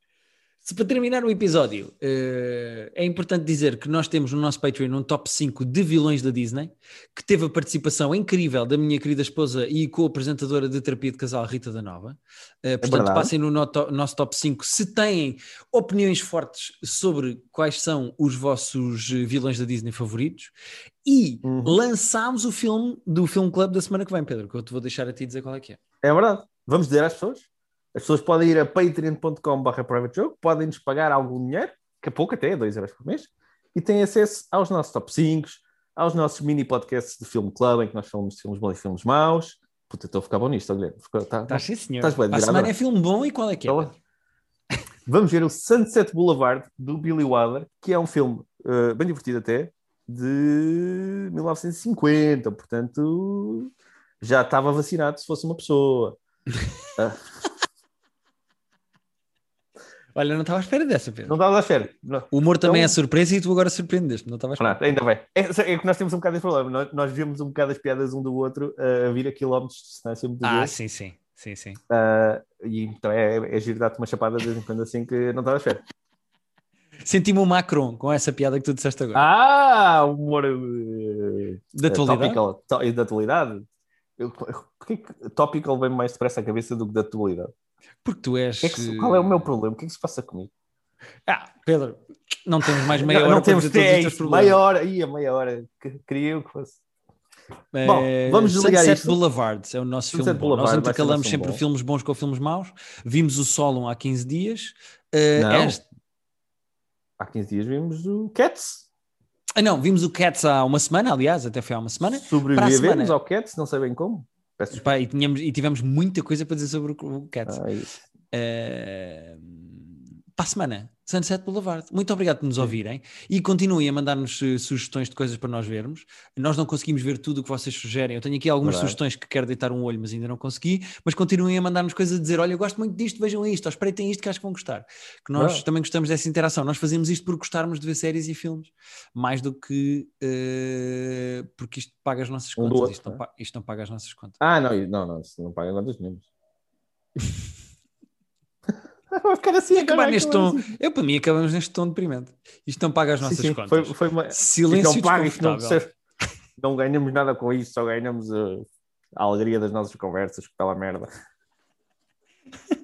Speaker 1: Se para terminar o episódio, uh, é importante dizer que nós temos no nosso Patreon um top 5 de vilões da Disney, que teve a participação incrível da minha querida esposa e co-apresentadora de terapia de casal, Rita da Nova. Uh, portanto, é passem no nosso top 5 se têm opiniões fortes sobre quais são os vossos vilões da Disney favoritos. E uhum. lançámos o filme do Film Club da semana que vem, Pedro, que eu te vou deixar a ti dizer qual é que é.
Speaker 2: É verdade. Vamos dizer às pessoas? As pessoas podem ir a patreon.com.br privatejogo, podem-nos pagar algum dinheiro, que é pouco até, 2 euros por mês, e têm acesso aos nossos top 5, aos nossos mini podcasts de Filme Club, em que nós falamos de filmes bons e filmes maus. Puta, estou a ficar bom nisto, Guilherme.
Speaker 1: Tá, tá, sim, senhor. Estás bem, a semana é filme bom e qual é que é?
Speaker 2: Vamos ver o Sunset Boulevard, do Billy Wilder, que é um filme uh, bem divertido até, de 1950, portanto já estava vacinado se fosse uma pessoa. uh, *laughs*
Speaker 1: Olha, não estava à espera dessa, Pedro.
Speaker 2: Não estava à espera. Não.
Speaker 1: O humor também então... é surpresa e tu agora surpreendeste. Não estava à espera.
Speaker 2: Ainda bem. É, é, que nós temos um bocado esse problema. Nós, nós vemos um bocado as piadas um do outro uh, a vir a quilómetros de distância.
Speaker 1: Ah, vezes. sim, sim. sim, sim.
Speaker 2: Uh, e então é, é giro dar-te uma chapada de vez em quando assim que não estava à espera.
Speaker 1: Senti-me o Macron com essa piada que tu disseste agora.
Speaker 2: Ah, humor uh,
Speaker 1: da atualidade.
Speaker 2: Topical, da atualidade. Porquê que topical vem mais depressa à cabeça do que da atualidade?
Speaker 1: Porque tu és.
Speaker 2: Que é que, qual é o meu problema? O que é que se passa comigo?
Speaker 1: Ah, Pedro, não temos mais meia hora não,
Speaker 2: não temos tempo, meia hora, ia meia hora, queria eu que fosse.
Speaker 1: É, Bom, vamos desligar Sunset isto. Boulevard é o nosso Sunset filme Boulevard, Nós intercalamos sempre bom. filmes bons com filmes maus. Vimos o Solon há 15 dias.
Speaker 2: Uh, não. Este... Há 15 dias vimos o Cats.
Speaker 1: Ah, não, vimos o Cats há uma semana, aliás, até foi há uma semana.
Speaker 2: Sobrevivemos semana... ao Cats, não sei bem como.
Speaker 1: Pá, e, tínhamos, e tivemos muita coisa para dizer sobre o Cats. Ah, uh, para a semana, Sunset Boulevard. Muito obrigado por nos ouvirem e continuem a mandar-nos uh, sugestões de coisas para nós vermos. Nós não conseguimos ver tudo o que vocês sugerem. Eu tenho aqui algumas Verdade. sugestões que quero deitar um olho, mas ainda não consegui. Mas continuem a mandar-nos coisas a dizer: olha, eu gosto muito disto, vejam isto, ou espreitem isto que acho que vão gostar. Que nós Verdade. também gostamos dessa interação. Nós fazemos isto por gostarmos de ver séries e filmes, mais do que uh, porque isto paga as nossas contas. Um outro, isto, não, isto, não, paga as nossas contas.
Speaker 2: Ah, não, não, não, não paga contas nenhuma. Assim
Speaker 1: acabar neste tom. Assim. Eu, para mim, acabamos neste tom deprimente. Isto não paga as nossas sim, sim. contas.
Speaker 2: Foi, foi uma... Silêncio paga, não, não ganhamos nada com isso, só ganhamos uh, a alegria das nossas conversas, pela merda. *laughs*